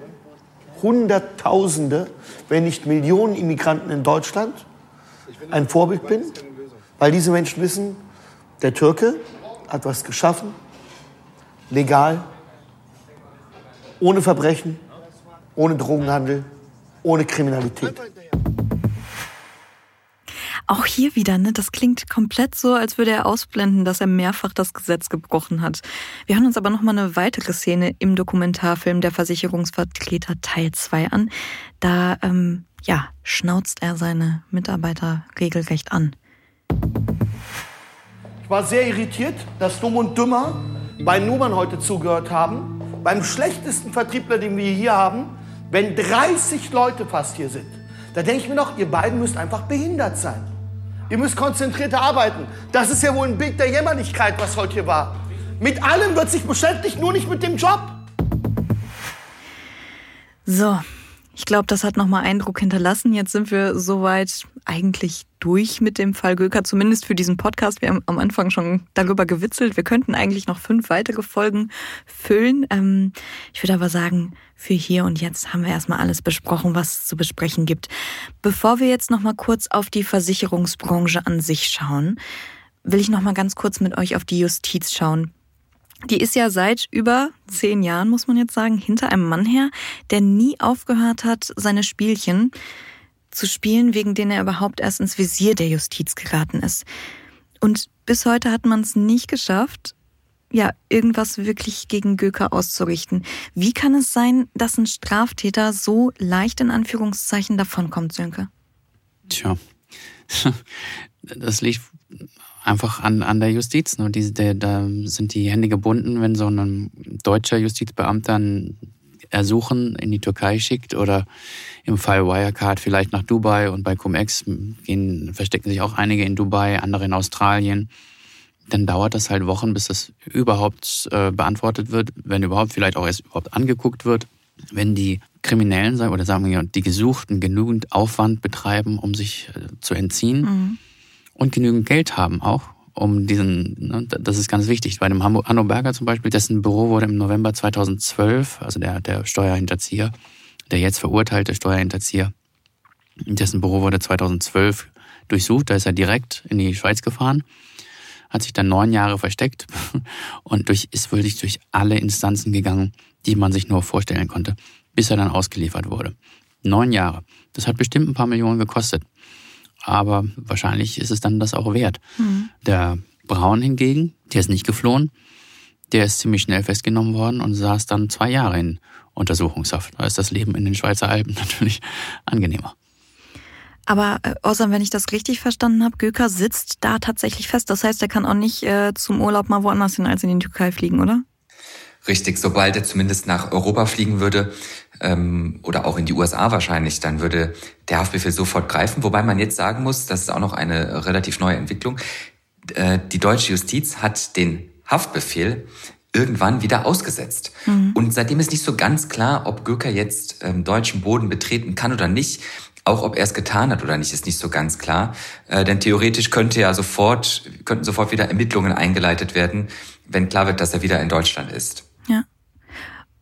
B: Hunderttausende, wenn nicht Millionen Immigranten in Deutschland ein Vorbild bin, weil diese Menschen wissen, der Türke hat was geschaffen, legal, ohne Verbrechen, ohne Drogenhandel, ohne Kriminalität.
E: Auch hier wieder, ne, das klingt komplett so, als würde er ausblenden, dass er mehrfach das Gesetz gebrochen hat. Wir hören uns aber noch mal eine weitere Szene im Dokumentarfilm Der Versicherungsvertreter Teil 2 an. Da ähm, ja, schnauzt er seine Mitarbeiter regelrecht an.
B: Ich war sehr irritiert, dass Dumm und Dümmer bei Nummern heute zugehört haben. Beim schlechtesten Vertriebler, den wir hier haben, wenn 30 Leute fast hier sind. Da denke ich mir noch, ihr beiden müsst einfach behindert sein. Ihr müsst konzentrierter arbeiten. Das ist ja wohl ein Bild der Jämmerlichkeit, was heute hier war. Mit allem wird sich beschäftigt, nur nicht mit dem Job.
E: So, ich glaube, das hat nochmal Eindruck hinterlassen. Jetzt sind wir soweit eigentlich durch mit dem Fall Göker, zumindest für diesen Podcast. Wir haben am Anfang schon darüber gewitzelt. Wir könnten eigentlich noch fünf weitere Folgen füllen. Ähm, ich würde aber sagen, für hier und jetzt haben wir erstmal alles besprochen, was es zu besprechen gibt. Bevor wir jetzt nochmal kurz auf die Versicherungsbranche an sich schauen, will ich nochmal ganz kurz mit euch auf die Justiz schauen. Die ist ja seit über zehn Jahren, muss man jetzt sagen, hinter einem Mann her, der nie aufgehört hat, seine Spielchen zu spielen, wegen denen er überhaupt erst ins Visier der Justiz geraten ist. Und bis heute hat man es nicht geschafft, ja, irgendwas wirklich gegen Göker auszurichten. Wie kann es sein, dass ein Straftäter so leicht in Anführungszeichen davonkommt, Sönke?
F: Tja, das liegt einfach an, an der Justiz. Ne? Die, der, da sind die Hände gebunden, wenn so ein deutscher Justizbeamter ein Ersuchen in die Türkei schickt oder im Fall Wirecard vielleicht nach Dubai und bei Cum-Ex gehen, verstecken sich auch einige in Dubai, andere in Australien. Dann dauert das halt Wochen, bis das überhaupt äh, beantwortet wird, wenn überhaupt vielleicht auch erst überhaupt angeguckt wird. Wenn die Kriminellen oder sagen wir die Gesuchten genügend Aufwand betreiben, um sich äh, zu entziehen, mhm und genügend Geld haben auch, um diesen, ne, das ist ganz wichtig. Bei dem Hanno Berger zum Beispiel, dessen Büro wurde im November 2012, also der, der Steuerhinterzieher, der jetzt verurteilte Steuerhinterzieher, dessen Büro wurde 2012 durchsucht, da ist er direkt in die Schweiz gefahren, hat sich dann neun Jahre versteckt und durch, ist wirklich durch alle Instanzen gegangen, die man sich nur vorstellen konnte, bis er dann ausgeliefert wurde. Neun Jahre. Das hat bestimmt ein paar Millionen gekostet. Aber wahrscheinlich ist es dann das auch wert. Mhm. Der Braun hingegen, der ist nicht geflohen. Der ist ziemlich schnell festgenommen worden und saß dann zwei Jahre in Untersuchungshaft. Da ist das Leben in den Schweizer Alpen natürlich angenehmer.
E: Aber äh, außer wenn ich das richtig verstanden habe, Göker sitzt da tatsächlich fest. Das heißt, er kann auch nicht äh, zum Urlaub mal woanders hin als in die Türkei fliegen, oder?
D: Richtig, sobald er zumindest nach Europa fliegen würde ähm, oder auch in die USA wahrscheinlich, dann würde der Haftbefehl sofort greifen. Wobei man jetzt sagen muss, das ist auch noch eine relativ neue Entwicklung. Äh, die deutsche Justiz hat den Haftbefehl irgendwann wieder ausgesetzt. Mhm. Und seitdem ist nicht so ganz klar, ob Göker jetzt ähm, deutschen Boden betreten kann oder nicht. Auch ob er es getan hat oder nicht, ist nicht so ganz klar. Äh, denn theoretisch könnte ja sofort, könnten sofort wieder Ermittlungen eingeleitet werden, wenn klar wird, dass er wieder in Deutschland ist.
E: Ja.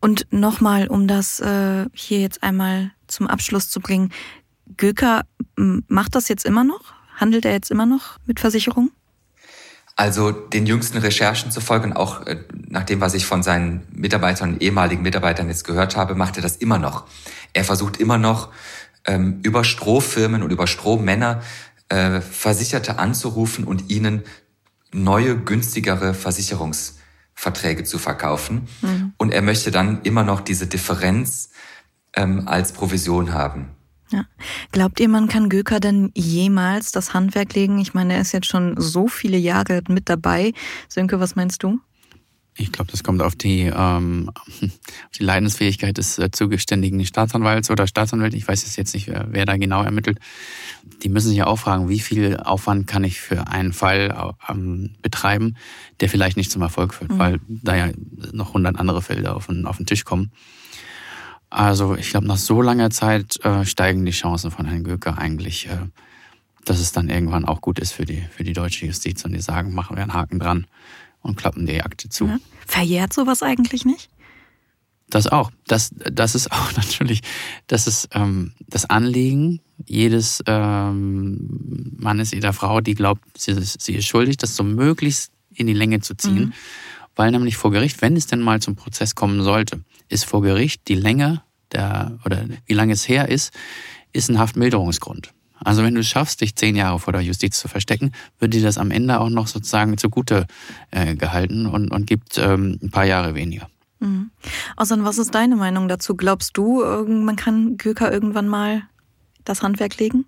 E: Und nochmal, um das äh, hier jetzt einmal zum Abschluss zu bringen. Göker macht das jetzt immer noch? Handelt er jetzt immer noch mit Versicherungen?
D: Also den jüngsten Recherchen zu folgen, auch äh, nach dem, was ich von seinen Mitarbeitern, ehemaligen Mitarbeitern jetzt gehört habe, macht er das immer noch. Er versucht immer noch ähm, über Strohfirmen und über Strohmänner äh, Versicherte anzurufen und ihnen neue, günstigere Versicherungsverträge zu verkaufen. Mhm. Und er möchte dann immer noch diese Differenz ähm, als Provision haben.
E: Ja. Glaubt ihr, man kann Göker denn jemals das Handwerk legen? Ich meine, er ist jetzt schon so viele Jahre mit dabei. Sönke, was meinst du?
F: Ich glaube, das kommt auf die, ähm, auf die Leidensfähigkeit des äh, zugeständigen Staatsanwalts oder Staatsanwältin. Ich weiß jetzt nicht, wer, wer da genau ermittelt. Die müssen sich ja auch fragen, wie viel Aufwand kann ich für einen Fall ähm, betreiben, der vielleicht nicht zum Erfolg führt, mhm. weil da ja noch hundert andere Felder auf den, auf den Tisch kommen. Also ich glaube, nach so langer Zeit äh, steigen die Chancen von Herrn Göker eigentlich, äh, dass es dann irgendwann auch gut ist für die, für die deutsche Justiz und die sagen, machen wir einen Haken dran und klappen die Akte zu. Ja.
E: Verjährt sowas eigentlich nicht?
F: Das auch. Das, das ist auch natürlich, das ist ähm, das Anliegen jedes ähm, Mannes, jeder Frau, die glaubt, sie, sie ist schuldig, das so möglichst in die Länge zu ziehen. Mhm. Weil nämlich vor Gericht, wenn es denn mal zum Prozess kommen sollte, ist vor Gericht die Länge der, oder wie lange es her ist, ist ein Haftmilderungsgrund. Also wenn du es schaffst, dich zehn Jahre vor der Justiz zu verstecken, wird dir das am Ende auch noch sozusagen zugute äh, gehalten und, und gibt ähm, ein paar Jahre weniger.
E: Mhm. Außer was ist deine Meinung dazu? Glaubst du, man kann Göker irgendwann mal das Handwerk legen?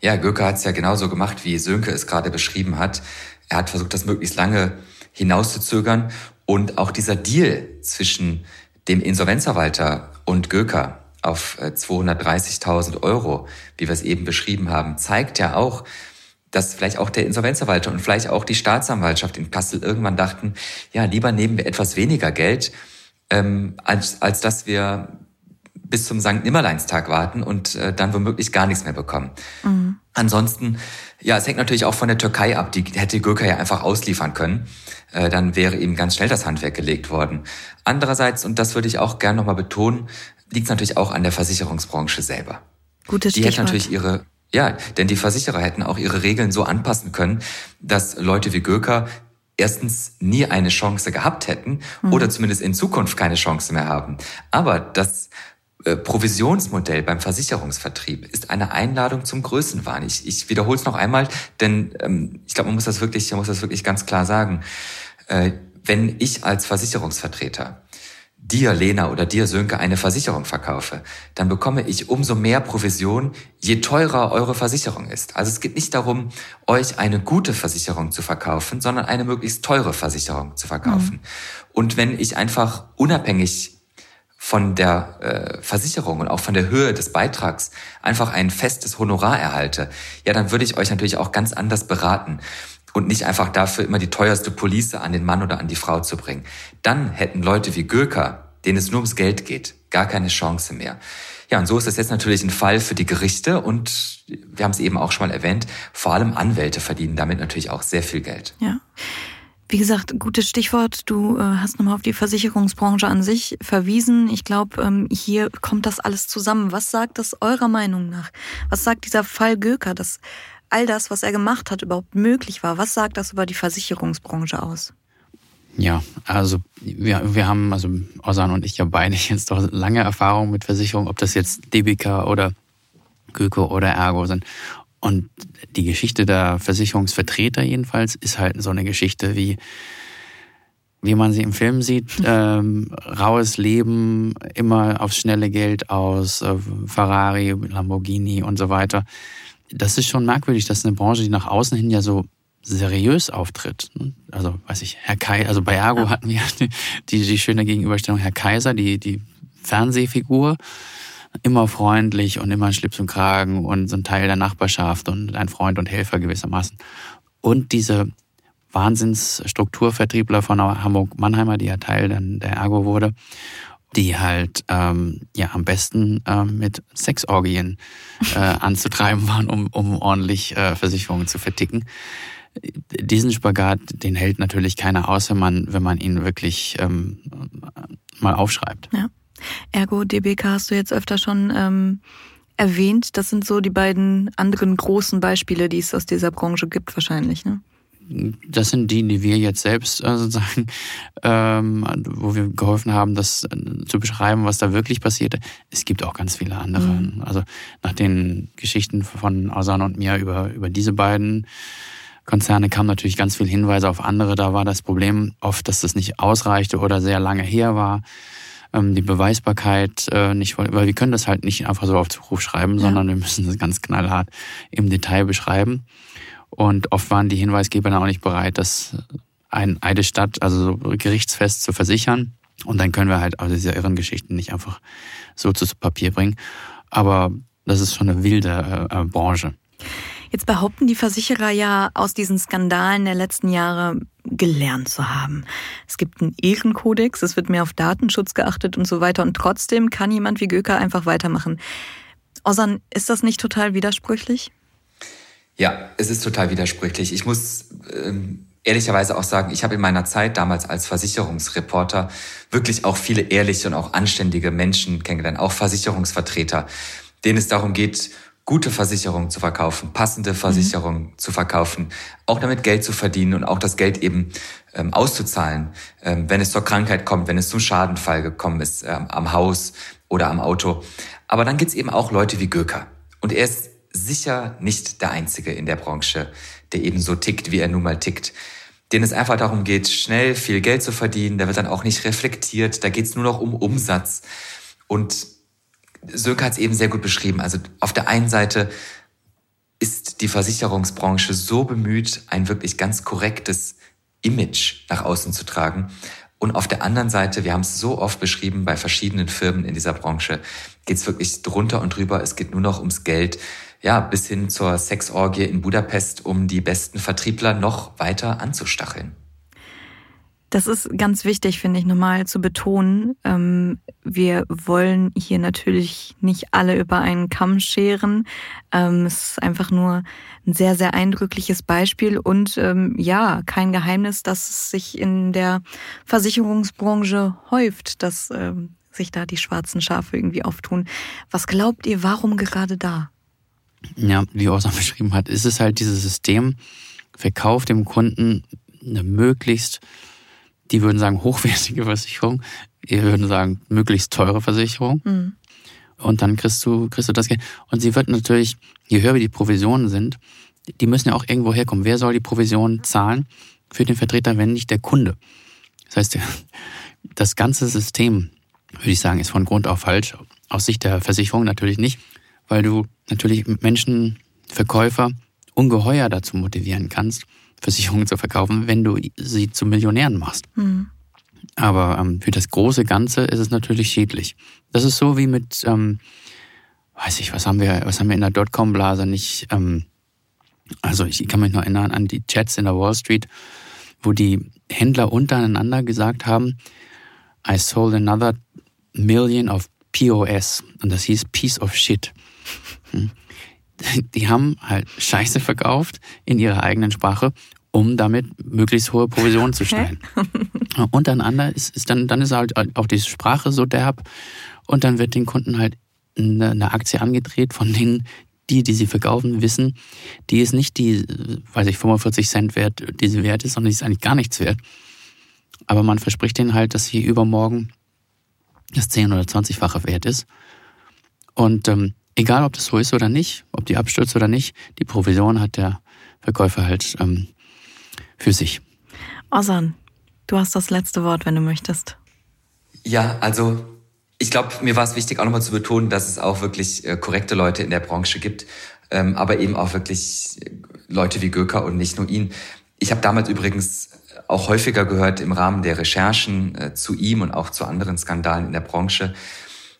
D: Ja, Göker hat es ja genauso gemacht, wie Sönke es gerade beschrieben hat. Er hat versucht, das möglichst lange hinauszuzögern. Und auch dieser Deal zwischen dem Insolvenzverwalter und Göker auf 230.000 äh, Euro, wie wir es eben beschrieben haben, zeigt ja auch, dass vielleicht auch der Insolvenzverwalter und vielleicht auch die Staatsanwaltschaft in Kassel irgendwann dachten, ja, lieber nehmen wir etwas weniger Geld, ähm, als, als dass wir bis zum St. Nimmerleinstag warten und äh, dann womöglich gar nichts mehr bekommen. Mhm. Ansonsten, ja, es hängt natürlich auch von der Türkei ab. Die hätte Gürka ja einfach ausliefern können. Äh, dann wäre eben ganz schnell das Handwerk gelegt worden. Andererseits, und das würde ich auch gerne nochmal betonen, liegt es natürlich auch an der Versicherungsbranche selber.
E: Gutes
D: Die hätte natürlich ihre, ja, denn die Versicherer hätten auch ihre Regeln so anpassen können, dass Leute wie Göker erstens nie eine Chance gehabt hätten mhm. oder zumindest in Zukunft keine Chance mehr haben. Aber das äh, Provisionsmodell beim Versicherungsvertrieb ist eine Einladung zum Größenwahn. Ich, ich wiederhole es noch einmal, denn ähm, ich glaube, man muss das wirklich, man muss das wirklich ganz klar sagen. Äh, wenn ich als Versicherungsvertreter dir, Lena oder dir, Sönke, eine Versicherung verkaufe, dann bekomme ich umso mehr Provision, je teurer eure Versicherung ist. Also es geht nicht darum, euch eine gute Versicherung zu verkaufen, sondern eine möglichst teure Versicherung zu verkaufen. Mhm. Und wenn ich einfach unabhängig von der äh, Versicherung und auch von der Höhe des Beitrags einfach ein festes Honorar erhalte, ja, dann würde ich euch natürlich auch ganz anders beraten und nicht einfach dafür immer die teuerste Police an den Mann oder an die Frau zu bringen. Dann hätten Leute wie Göker, denen es nur ums Geld geht, gar keine Chance mehr. Ja, und so ist es jetzt natürlich ein Fall für die Gerichte und wir haben es eben auch schon mal erwähnt, vor allem Anwälte verdienen damit natürlich auch sehr viel Geld.
E: Ja. Wie gesagt, gutes Stichwort. Du äh, hast nochmal auf die Versicherungsbranche an sich verwiesen. Ich glaube, ähm, hier kommt das alles zusammen. Was sagt das eurer Meinung nach? Was sagt dieser Fall Göker? Das all das, was er gemacht hat, überhaupt möglich war. Was sagt das über die Versicherungsbranche aus?
F: Ja, also wir, wir haben, also Osan und ich ja beide jetzt doch lange Erfahrung mit Versicherungen, ob das jetzt DBK oder Göke oder Ergo sind. Und die Geschichte der Versicherungsvertreter jedenfalls ist halt so eine Geschichte wie, wie man sie im Film sieht, ähm, raues Leben, immer aufs schnelle Geld aus, äh, Ferrari, Lamborghini und so weiter. Das ist schon merkwürdig, dass eine Branche, die nach außen hin ja so seriös auftritt. Also, weiß ich, Herr Kaiser, also bei Ergo hatten wir die, die, die schöne Gegenüberstellung Herr Kaiser, die, die Fernsehfigur, immer freundlich und immer Schlips und Kragen und so ein Teil der Nachbarschaft und ein Freund und Helfer gewissermaßen. Und diese Wahnsinnsstrukturvertriebler von Hamburg-Mannheimer, die ja Teil der Ergo wurde, die halt ähm, ja am besten ähm, mit Sexorgien äh, anzutreiben waren, um, um ordentlich äh, Versicherungen zu verticken diesen Spagat, den hält natürlich keiner aus, wenn man, wenn man ihn wirklich ähm, mal aufschreibt.
E: Ja. Ergo, DBK hast du jetzt öfter schon ähm, erwähnt. Das sind so die beiden anderen großen Beispiele, die es aus dieser Branche gibt, wahrscheinlich, ne?
F: Das sind die, die wir jetzt selbst äh, sozusagen, ähm, wo wir geholfen haben, das äh, zu beschreiben, was da wirklich passierte. Es gibt auch ganz viele andere. Mhm. Also nach den Geschichten von Ausan und mir über, über diese beiden Konzerne kamen natürlich ganz viele Hinweise auf andere. Da war das Problem oft, dass das nicht ausreichte oder sehr lange her war. Ähm, die Beweisbarkeit äh, nicht, weil wir können das halt nicht einfach so auf Zuruf schreiben, ja. sondern wir müssen das ganz knallhart im Detail beschreiben. Und oft waren die Hinweisgeber dann auch nicht bereit, das ein Eidesstadt, also so gerichtsfest zu versichern. Und dann können wir halt auch diese irren Geschichten nicht einfach so zu Papier bringen. Aber das ist schon eine wilde äh, Branche.
E: Jetzt behaupten die Versicherer ja aus diesen Skandalen der letzten Jahre gelernt zu haben. Es gibt einen Ehrenkodex, es wird mehr auf Datenschutz geachtet und so weiter. Und trotzdem kann jemand wie Göker einfach weitermachen. Osan, ist das nicht total widersprüchlich?
D: Ja, es ist total widersprüchlich. Ich muss ähm, ehrlicherweise auch sagen, ich habe in meiner Zeit damals als Versicherungsreporter wirklich auch viele ehrliche und auch anständige Menschen kennengelernt, auch Versicherungsvertreter, denen es darum geht, gute Versicherungen zu verkaufen, passende mhm. Versicherungen mhm. zu verkaufen, auch damit Geld zu verdienen und auch das Geld eben ähm, auszuzahlen, ähm, wenn es zur Krankheit kommt, wenn es zum Schadenfall gekommen ist, ähm, am Haus oder am Auto. Aber dann gibt's eben auch Leute wie Göker. Und er ist sicher nicht der Einzige in der Branche, der eben so tickt, wie er nun mal tickt. Den es einfach darum geht, schnell viel Geld zu verdienen. Da wird dann auch nicht reflektiert. Da geht's nur noch um Umsatz. Und Sönke hat es eben sehr gut beschrieben. Also auf der einen Seite ist die Versicherungsbranche so bemüht, ein wirklich ganz korrektes Image nach außen zu tragen. Und auf der anderen Seite, wir haben es so oft beschrieben bei verschiedenen Firmen in dieser Branche, geht es wirklich drunter und drüber. Es geht nur noch ums Geld. Ja, bis hin zur Sexorgie in Budapest, um die besten Vertriebler noch weiter anzustacheln.
E: Das ist ganz wichtig, finde ich, nochmal zu betonen. Ähm, wir wollen hier natürlich nicht alle über einen Kamm scheren. Ähm, es ist einfach nur ein sehr, sehr eindrückliches Beispiel und ähm, ja, kein Geheimnis, dass es sich in der Versicherungsbranche häuft, dass sich da die schwarzen Schafe irgendwie auftun. Was glaubt ihr, warum gerade da?
F: Ja, wie Orson beschrieben hat, ist es halt dieses System, verkauft dem Kunden eine möglichst die würden sagen hochwertige Versicherung, wir würden sagen möglichst teure Versicherung. Mhm. Und dann kriegst du, kriegst du das Geld. Und sie wird natürlich, je höher die Provisionen sind, die müssen ja auch irgendwo herkommen. Wer soll die Provisionen zahlen für den Vertreter, wenn nicht der Kunde? Das heißt, das ganze System, würde ich sagen, ist von Grund auf falsch. Aus Sicht der Versicherung natürlich nicht, weil du natürlich Menschen, Verkäufer ungeheuer dazu motivieren kannst, Versicherungen zu verkaufen, wenn du sie zu Millionären machst. Mhm. Aber ähm, für das große Ganze ist es natürlich schädlich. Das ist so wie mit, ähm, weiß ich, was haben wir, was haben wir in der Dotcom-Blase nicht, ähm, also ich kann mich noch erinnern an die Chats in der Wall Street, wo die Händler untereinander gesagt haben, I sold another million of POS. Und das hieß Piece of Shit. Die haben halt Scheiße verkauft in ihrer eigenen Sprache, um damit möglichst hohe Provisionen zu stellen. und dann anders ist, ist dann, dann ist halt auch die Sprache so derb und dann wird den Kunden halt eine, eine Aktie angedreht, von denen die, die sie verkaufen, wissen, die ist nicht die, weiß ich, 45 Cent wert, die sie wert ist, sondern die ist eigentlich gar nichts wert. Aber man verspricht ihnen halt, dass sie übermorgen das 10 oder 20-fache wert ist. Und ähm, egal, ob das so ist oder nicht, ob die abstürzt oder nicht, die Provision hat der Verkäufer halt ähm, für sich.
E: Osan, du hast das letzte Wort, wenn du möchtest.
D: Ja, also ich glaube, mir war es wichtig, auch nochmal zu betonen, dass es auch wirklich äh, korrekte Leute in der Branche gibt, ähm, aber eben auch wirklich Leute wie Göker und nicht nur ihn. Ich habe damals übrigens auch häufiger gehört im Rahmen der Recherchen äh, zu ihm und auch zu anderen Skandalen in der Branche,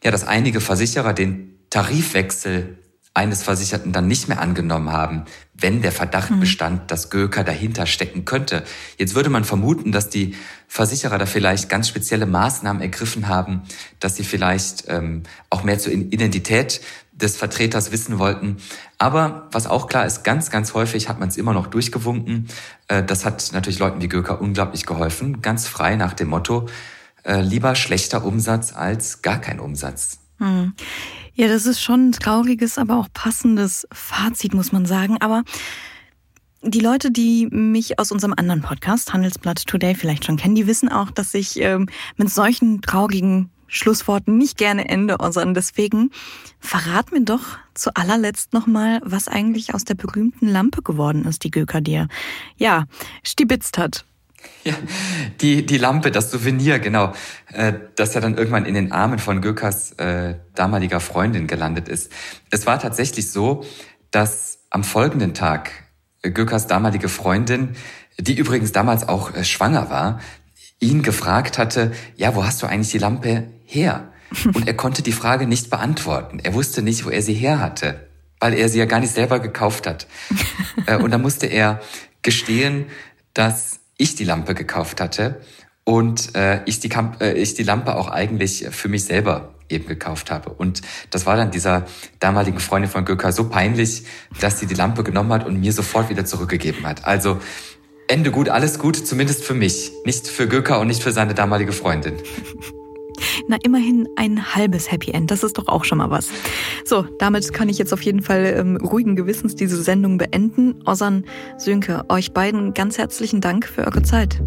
D: ja, dass einige Versicherer den Tarifwechsel eines Versicherten dann nicht mehr angenommen haben, wenn der Verdacht mhm. bestand, dass Göker dahinter stecken könnte. Jetzt würde man vermuten, dass die Versicherer da vielleicht ganz spezielle Maßnahmen ergriffen haben, dass sie vielleicht ähm, auch mehr zur Identität des Vertreters wissen wollten. Aber was auch klar ist, ganz, ganz häufig hat man es immer noch durchgewunken. Äh, das hat natürlich Leuten wie Göker unglaublich geholfen, ganz frei nach dem Motto, äh, lieber schlechter Umsatz als gar kein Umsatz.
E: Hm. Ja, das ist schon ein trauriges, aber auch passendes Fazit, muss man sagen. Aber die Leute, die mich aus unserem anderen Podcast, Handelsblatt Today, vielleicht schon kennen, die wissen auch, dass ich ähm, mit solchen traurigen Schlussworten nicht gerne ende, sondern deswegen verrat mir doch zu allerletzt nochmal, was eigentlich aus der berühmten Lampe geworden ist, die Göker dir, ja, stibitzt hat.
D: Ja, die, die Lampe, das Souvenir, genau, äh, das ja dann irgendwann in den Armen von Gökers äh, damaliger Freundin gelandet ist. Es war tatsächlich so, dass am folgenden Tag Gökers damalige Freundin, die übrigens damals auch äh, schwanger war, ihn gefragt hatte, ja, wo hast du eigentlich die Lampe her? Und er konnte die Frage nicht beantworten. Er wusste nicht, wo er sie her hatte, weil er sie ja gar nicht selber gekauft hat. Äh, und da musste er gestehen, dass ich die Lampe gekauft hatte und äh, ich, die Kamp äh, ich die Lampe auch eigentlich für mich selber eben gekauft habe. Und das war dann dieser damaligen Freundin von Göker so peinlich, dass sie die Lampe genommen hat und mir sofort wieder zurückgegeben hat. Also Ende gut, alles gut, zumindest für mich. Nicht für Göker und nicht für seine damalige Freundin.
E: Na, immerhin ein halbes Happy End. Das ist doch auch schon mal was. So, damit kann ich jetzt auf jeden Fall ähm, ruhigen Gewissens diese Sendung beenden. Osan, Sönke, euch beiden ganz herzlichen Dank für eure Zeit.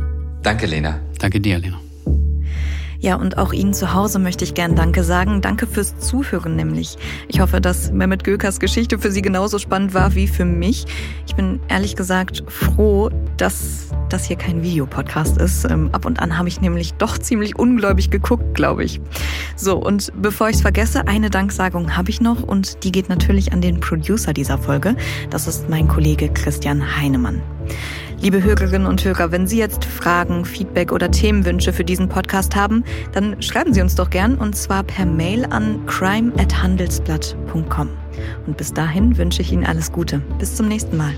D: Danke, Lena.
F: Danke dir, Lena.
E: Ja, und auch Ihnen zu Hause möchte ich gern Danke sagen. Danke fürs Zuhören nämlich. Ich hoffe, dass Mehmet Gökers Geschichte für Sie genauso spannend war wie für mich. Ich bin ehrlich gesagt froh, dass das hier kein Videopodcast ist. Ähm, ab und an habe ich nämlich doch ziemlich ungläubig geguckt, glaube ich. So, und bevor ich es vergesse, eine Danksagung habe ich noch und die geht natürlich an den Producer dieser Folge. Das ist mein Kollege Christian Heinemann. Liebe Hörerinnen und Hörer, wenn Sie jetzt Fragen, Feedback oder Themenwünsche für diesen Podcast haben, dann schreiben Sie uns doch gern und zwar per Mail an crime@handelsblatt.com. Und bis dahin wünsche ich Ihnen alles Gute. Bis zum nächsten Mal.